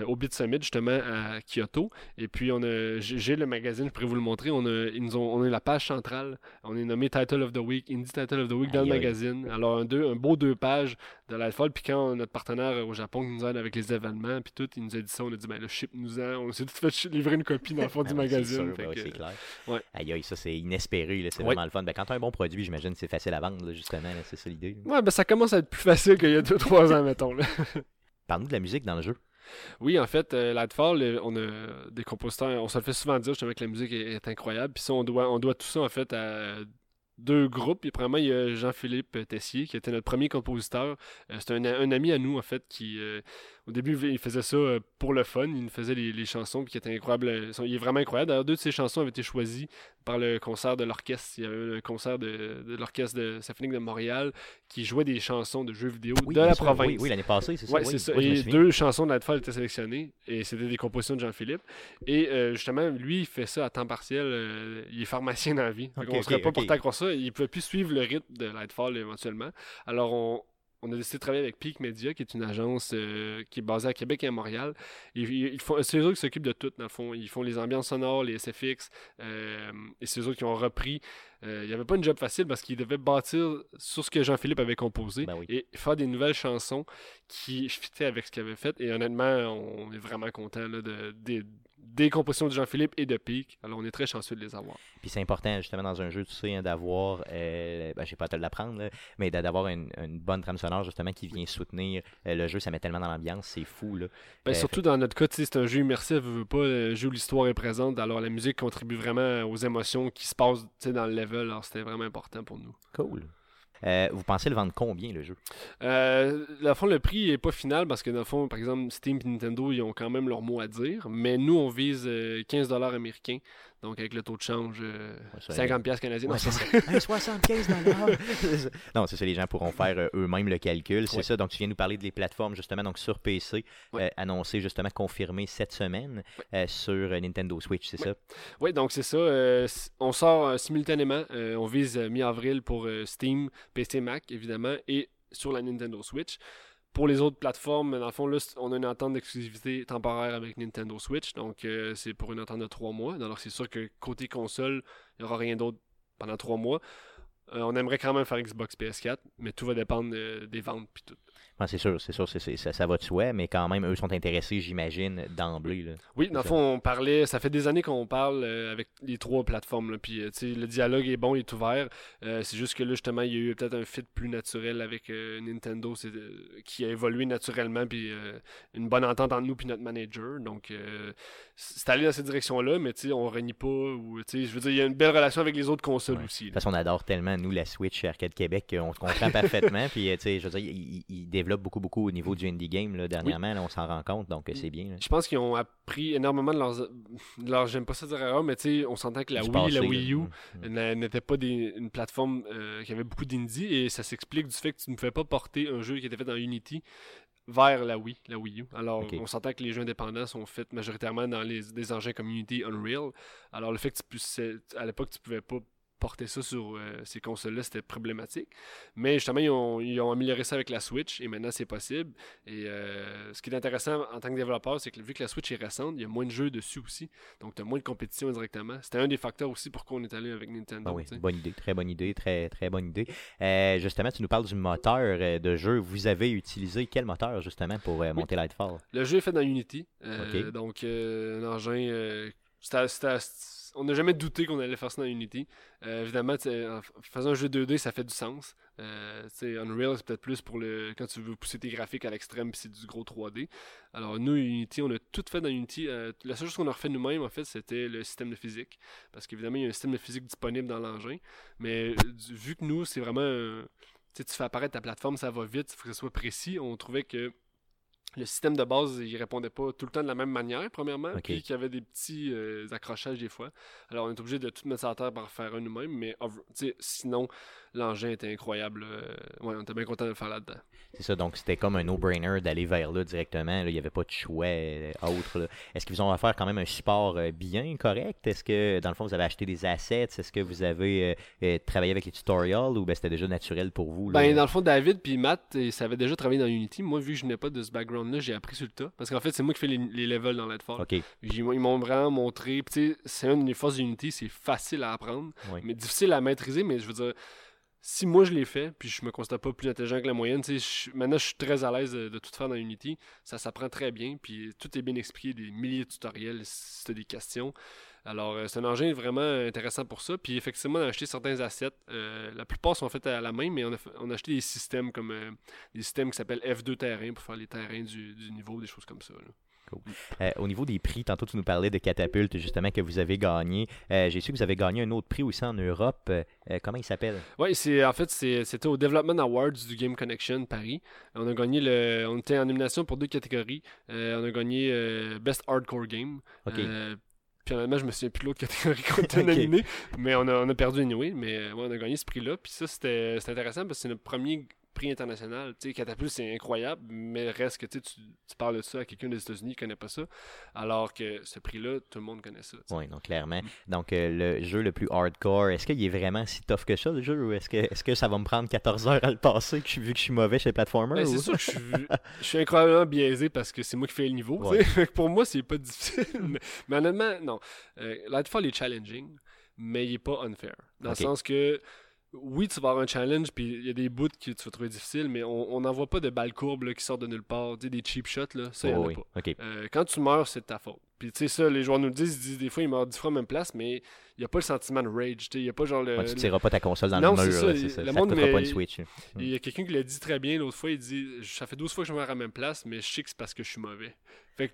au Bit Summit, justement, à Kyoto. Et puis, on a, j'ai le magazine, je pourrais vous le montrer. On a, ils nous ont, on a la page centrale. On est nommé Title of the Week, Indie Title of the Week dans le magazine. Alors, un, deux, un beau deux pages de l'alpha. Puis quand notre partenaire au Japon nous aide avec les événements, puis tout, il nous a dit ça. On a dit, ben le ship nous en. On s'est tout fait livrer une copie dans le fond [LAUGHS] Ah du c'est magazine. sûr, Fait ben que, c'est clair. ouais. Aïe, aïe, ça c'est inespéré. là, C'est Ouais. vraiment le fun. Ben, quand tu as un bon produit, j'imagine que c'est facile à vendre, là, justement. c'est ça l'idée. Ouais, ben ça commence à être plus facile qu'il y a 2-3 ans, [LAUGHS] mettons. Là. Parle-nous de la musique dans le jeu. Oui, en fait, euh, Lightfall, euh, on a des compositeurs, on se le fait souvent dire justement que la musique est, est incroyable. Puis ça, on doit, on doit tout ça en fait à deux groupes. Et premièrement, il y a Jean-Philippe Tessier, qui était notre premier compositeur. Euh, c'est un, un ami à nous, en fait, qui. euh, Au début, il faisait ça euh, pour le fun. Il nous faisait les, les chansons qui étaient incroyables. Il est vraiment incroyable. D'ailleurs, deux de ses chansons avaient été choisies par le concert de l'orchestre. Il y avait un concert de, de l'orchestre de symphonique de Montréal qui jouait des chansons de jeux vidéo Oui, de la sûr, province. Oui, oui, l'année passée, c'est ça. Ouais, oui. ça. Et deux chansons de Nightfall étaient sélectionnées et c'était des compositions de Jean-Philippe. Et euh, justement, lui, il fait ça à temps partiel. euh, il est pharmacien dans la vie. Ok, on ne serait pas ok. porté à croire ça. Il ne pouvait plus suivre le rythme de Nightfall éventuellement. Alors, on, on a décidé de travailler avec Peak Media, qui est une agence euh, qui est basée à Québec et à Montréal. C'est eux qui s'occupent de tout, dans le fond. Ils font les ambiances sonores, les SFX, euh, et c'est eux qui ont repris. Euh, il n'y avait pas une job facile parce qu'ils devaient bâtir sur ce que Jean-Philippe avait composé Ben oui. et faire des nouvelles chansons qui fitaient avec ce qu'il avait fait. Et honnêtement, on est vraiment content de, des, compositions de Jean-Philippe et de Peak. Alors, on est très chanceux de les avoir. Puis c'est important, justement, dans un jeu, tu sais, hein, d'avoir, euh, ben, je sais pas à te l'apprendre, là, mais d'a- d'avoir une, une bonne trame sonore, justement, qui vient soutenir euh, le jeu. Ça met tellement dans l'ambiance, c'est fou, là. Ben, Euh, surtout dans notre cas, c'est un jeu immersif, veux, veux pas, un jeu où l'histoire est présente. Alors, la musique contribue vraiment aux émotions qui se passent tu sais, dans le level. Alors, c'était vraiment important pour nous. Cool. Euh, vous pensez le vendre combien, le jeu? Euh, fond, le prix est pas final parce que fond, par exemple, Steam et Nintendo, ils ont quand même leur mot à dire. Mais nous, on vise euh, 15 dollars américains. Donc, avec le taux de change, euh, Ouais, ça, 50 pièces canadiens. Ouais, Non, c'est c'est ça. Hey, 75 dollars. [LAUGHS] non, c'est ça, les gens pourront faire euh, eux-mêmes le calcul. C'est Ouais. ça. Donc, tu viens nous parler des plateformes, justement, donc sur PC, Ouais. euh, annoncé, justement, confirmé cette semaine euh, sur euh, Nintendo Switch, c'est Ouais. ça? Oui, donc c'est ça. euh, on sort euh, simultanément. euh, on vise euh, mi-avril pour euh, Steam, PC, Mac, évidemment, et sur la Nintendo Switch. Pour les autres plateformes, dans le fond, là, on a une entente d'exclusivité temporaire avec Nintendo Switch. Donc, euh, c'est pour une entente de trois mois. Alors, c'est sûr que côté console, il n'y aura rien d'autre pendant trois mois. Euh, on aimerait quand même faire Xbox PS4, mais tout va dépendre euh, des ventes puis tout. C'est sûr, c'est sûr, c'est- ça, ça va de soi, mais quand même, eux sont intéressés, j'imagine, d'emblée. là. Oui, dans le fond, on parlait, ça fait des années qu'on parle euh, avec les trois plateformes. là, puis, euh, tu sais, le dialogue est bon, il est ouvert. Euh, c'est juste que là, justement, il y a eu peut-être un fit plus naturel avec euh, Nintendo c'est, qui a évolué naturellement. Puis, une bonne entente entre nous et notre manager. Donc, c'est allé dans cette direction-là, mais tu sais, on renie pas. Ou, je veux dire, il y a une belle relation avec les autres consoles Ouais. aussi. De là. toute façon, on adore tellement, nous, la Switch Arcade Québec, qu'on se comprend [LAUGHS] parfaitement. Puis, tu sais, je veux dire, ils, développent beaucoup, beaucoup au niveau du indie game, là, dernièrement. là, on s'en rend compte, donc euh, c'est bien. là. Je pense qu'ils ont appris énormément de leurs. leurs- J'aime pas ça dire erreur, mais tu sais, on s'entend que la Du Wii, passé, la. Wii U, Mm, mm. n'était pas des- une plateforme euh, qui avait beaucoup d'indie et ça s'explique du fait que tu ne pouvais pas porter un jeu qui était fait dans Unity vers la Wii, la Wii U. Alors, Ok. on s'entend que les jeux indépendants sont faits majoritairement dans les, des engins comme Unity, Unreal. Alors, le fait que tu puisses, à l'époque, tu pouvais pas porter ça sur euh, ces consoles-là, c'était problématique. Mais justement, ils ont, ils ont amélioré ça avec la Switch et maintenant c'est possible. Et euh, ce qui est intéressant en tant que développeur, c'est que vu que la Switch est récente, il y a moins de jeux dessus aussi. Donc, tu as moins de compétition directement. C'était un des facteurs aussi pourquoi on est allé avec Nintendo. Ah oui, bonne idée, très bonne idée, très, très bonne idée. Euh, justement, tu nous parles du moteur de jeu. Vous avez utilisé quel moteur, justement, pour monter Lightfall? Le jeu est fait dans Unity. Donc, un engin. c'était- on n'a jamais douté qu'on allait faire ça dans Unity. Euh, évidemment, en faisant un jeu 2D, ça fait du sens. Euh, Unreal, c'est peut-être plus pour le quand tu veux pousser tes graphiques à l'extrême puis c'est du gros 3D. Alors, nous, Unity, on a tout fait dans Unity. Euh, la seule chose qu'on a refait nous-mêmes, en fait, c'était le système de physique. Parce qu'évidemment, il y a un système de physique disponible dans l'engin. Mais euh, vu que nous, c'est vraiment. tu fais apparaître ta plateforme, ça va vite, il faut que ce soit précis. On trouvait que le système de base, il répondait pas tout le temps de la même manière, premièrement, Ok. puis qu'il y avait des petits euh, accrochages des fois. Alors, on est obligé de tout mettre sur la terre pour en faire un nous-mêmes, mais sinon, l'engin était incroyable. euh, ouais, on était bien content de le faire là-dedans. C'est ça, donc c'était comme un no-brainer d'aller vers là directement. là. Il n'y avait pas de choix euh, autre. Est-ce qu'ils vous ont offert quand même un support euh, bien correct? Est-ce que, dans le fond, vous avez acheté des assets? Est-ce que vous avez euh, travaillé avec les tutorials ou ben, c'était déjà naturel pour vous? là? Ben, dans le fond, David puis Matt, ils savaient déjà travailler dans Unity. Moi, vu que je n'ai pas de ce background-là, j'ai appris sur le tas. Parce qu'en fait, c'est moi qui fais les, les levels dans Lightfall. OK, Ils m'ont vraiment montré. C'est une des forces d'Unity, c'est facile à apprendre, Oui. mais difficile à maîtriser. Mais je veux dire, si moi je l'ai fait, puis je me constate pas plus intelligent que la moyenne, maintenant je suis très à l'aise de, tout faire dans Unity. Ça s'apprend très bien, puis tout est bien expliqué, des milliers de tutoriels si tu as des questions. Alors, euh, c'est un engin vraiment intéressant pour ça. Puis, effectivement, on a acheté certains assets. Euh, la plupart sont faits à la main, mais on a, acheté des systèmes comme euh, des systèmes qui s'appellent F2 terrain pour faire les terrains du, niveau, des choses comme ça. Euh, au niveau des prix, tantôt tu nous parlais de Catapulte, justement, que vous avez gagné. Euh, J'ai su que vous avez gagné un autre prix aussi en Europe. Euh, comment il s'appelle? Oui, c'est en fait c'était au Development Awards du Game Connection Paris. On a gagné le, on était en nomination pour deux catégories. On a gagné Best Hardcore Game. Ok. Euh, puis honnêtement, je me souviens plus de l'autre catégorie qu'on [LAUGHS] était Ok. nominé, mais on a, on a perdu anyway. Mais ouais, on a gagné ce prix-là. Puis ça, c'était intéressant parce que c'est notre premier prix international. Tu sais, Catapulte, c'est incroyable, mais reste que tu, tu parles de ça à quelqu'un des États-Unis qui connaît pas ça, alors que ce prix-là, tout le monde connaît ça. Oui, donc clairement. Donc, euh, le jeu le plus hardcore, est-ce qu'il est vraiment si tough que ça, le jeu, ou est-ce que, est que ça va me prendre 14 heures à le passer, que je- vu que je suis mauvais chez les platformers? Ben, ou- c'est sûr que je suis, [LAUGHS] je suis incroyablement biaisé parce que c'est moi qui fais le niveau. Ouais. [LAUGHS] Pour moi, c'est pas difficile. mais, mais honnêtement, non. Euh, Lightfall est challenging, mais il est pas unfair. Dans le sens que, oui, tu vas avoir un challenge, puis il y a des bouts que tu vas trouver difficiles, mais on n'en voit pas de balles courbes là, qui sortent de nulle part. Des cheap shots, là, ça, il y en Oh, a oui, pas. Euh, quand tu meurs, c'est de ta faute. Puis tu sais ça, les joueurs nous le disent, ils disent des fois ils meurent 10 fois à même place, mais il n'y a pas le sentiment de rage. tu Il n'y a pas genre le. Ouais, tu tireras pas ta console dans non, le mur, ça, là, il- ça. le Ça te pas une Switch. là. Il y a quelqu'un qui l'a dit très bien l'autre fois, il dit Ça fait 12 fois que je meurs à la même place, mais je sais que c'est parce que je suis mauvais. Fait que,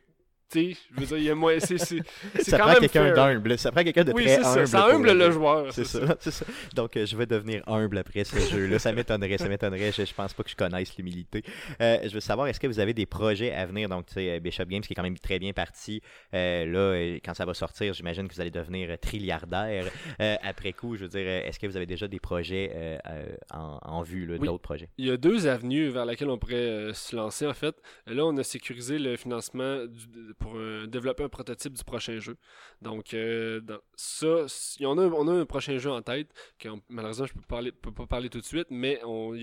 je veux dire, il y a moins. C'est c'est- Ça quand prend même quelqu'un d'humble. Ça prend quelqu'un de Oui, très c'est ça. humble. Ça pour humble le joueur. C'est ça, [LAUGHS] ça. Donc, euh, je vais devenir humble après ce jeu-là. Ça m'étonnerait, ça m'étonnerait. Je, je pense pas que je connaisse l'humilité. Euh, je veux savoir, est-ce que vous avez des projets à venir? Donc, tu sais, euh, Bishop Games qui est quand même très bien parti. Euh, là, quand ça va sortir, j'imagine que vous allez devenir trilliardaire. Après coup, je veux dire, est-ce que vous avez déjà des projets en, en vue, là, Oui. d'autres projets? Il y a deux avenues vers lesquelles on pourrait se lancer en fait. Là, on a sécurisé le financement du- pour euh, développer un prototype du prochain jeu. Donc, euh, dans- ça, on a, on a un prochain jeu en tête que on- malheureusement je peux, parler, peux pas parler tout de suite, mais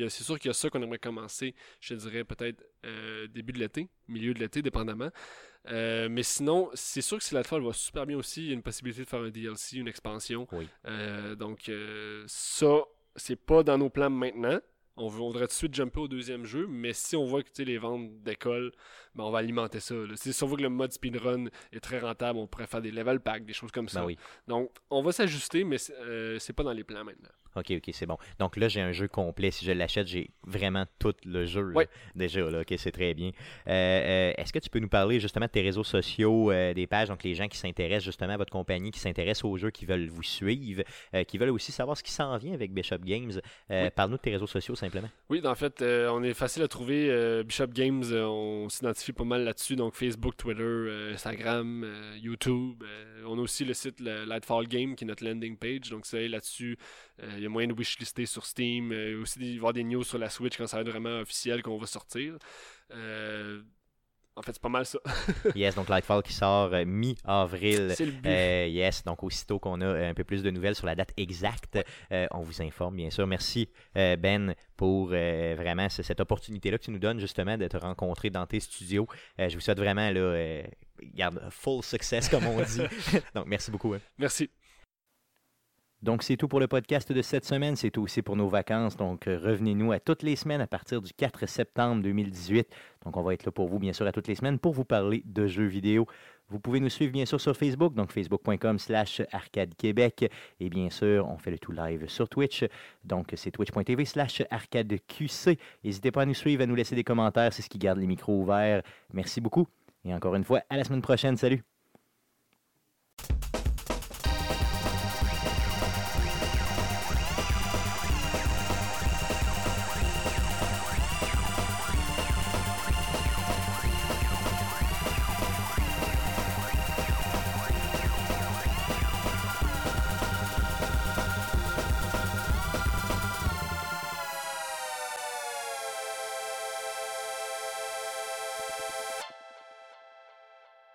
c'est sûr qu'il y a ça qu'on aimerait commencer. Je dirais peut-être euh, début de l'été, milieu de l'été, dépendamment. Euh, mais sinon, c'est sûr que si Lightfall va super bien aussi, il y a une possibilité de faire un DLC, une expansion. Oui. Euh, donc, ça, c'est pas dans nos plans maintenant. On, veut- on voudrait tout de suite jumper au deuxième jeu, mais si on voit que tu sais, les ventes décollent, ben, on va alimenter ça. là. Si on voit que le mode speedrun est très rentable, on pourrait faire des level packs, des choses comme ça. Ben oui. Donc, on va s'ajuster, mais c'est euh, c'est pas dans les plans maintenant. Ok, ok, c'est bon. Donc là, j'ai un jeu complet. Si je l'achète, j'ai vraiment tout le jeu. là, Ouais. déjà, là, ok, c'est très bien. Euh, euh, Est-ce que tu peux nous parler justement de tes réseaux sociaux, euh, des pages, donc les gens qui s'intéressent justement à votre compagnie, qui s'intéressent aux jeux, qui veulent vous suivre, euh, qui veulent aussi savoir ce qui s'en vient avec Bishop Games? Oui. Parle-nous de tes réseaux sociaux simplement. Oui, en fait, on est facile à trouver. Bishop Games, on s'identifie pas mal là-dessus. Donc, Facebook, Twitter, Instagram, YouTube. on a aussi le site le Lightfall Game, qui est notre landing page. Donc, c'est là-dessus. Euh, Il y a moyen de wishlister sur Steam. euh, Il y aussi d'y voir des news sur la Switch quand ça va être vraiment officiel qu'on va sortir. Euh, en fait, c'est pas mal ça. [LAUGHS] yes, donc Lightfall qui sort euh, mi-avril. c'est le but. Euh, yes, donc aussitôt qu'on a euh, un peu plus de nouvelles sur la date exacte, on vous informe, bien sûr. Merci, Ben, pour vraiment ce- cette opportunité-là que tu nous donnes, justement, de te rencontrer dans tes studios. Je vous souhaite vraiment, là, garde, full success, comme on dit. [LAUGHS] donc, merci beaucoup. hein. Merci. Donc, c'est tout pour le podcast de cette semaine. C'est tout aussi pour nos vacances. Donc, euh, revenez-nous à toutes les semaines à partir du 4 septembre 2018. Donc, on va être là pour vous, bien sûr, à toutes les semaines pour vous parler de jeux vidéo. Vous pouvez nous suivre, bien sûr, sur Facebook, donc facebook.com slash arcade québec. Et bien sûr, on fait le tout live sur Twitch. Donc, c'est twitch.tv slash arcadeqc. N'hésitez pas à nous suivre, à nous laisser des commentaires. C'est ce qui garde les micros ouverts. Merci beaucoup. Et encore une fois, à la semaine prochaine. Salut!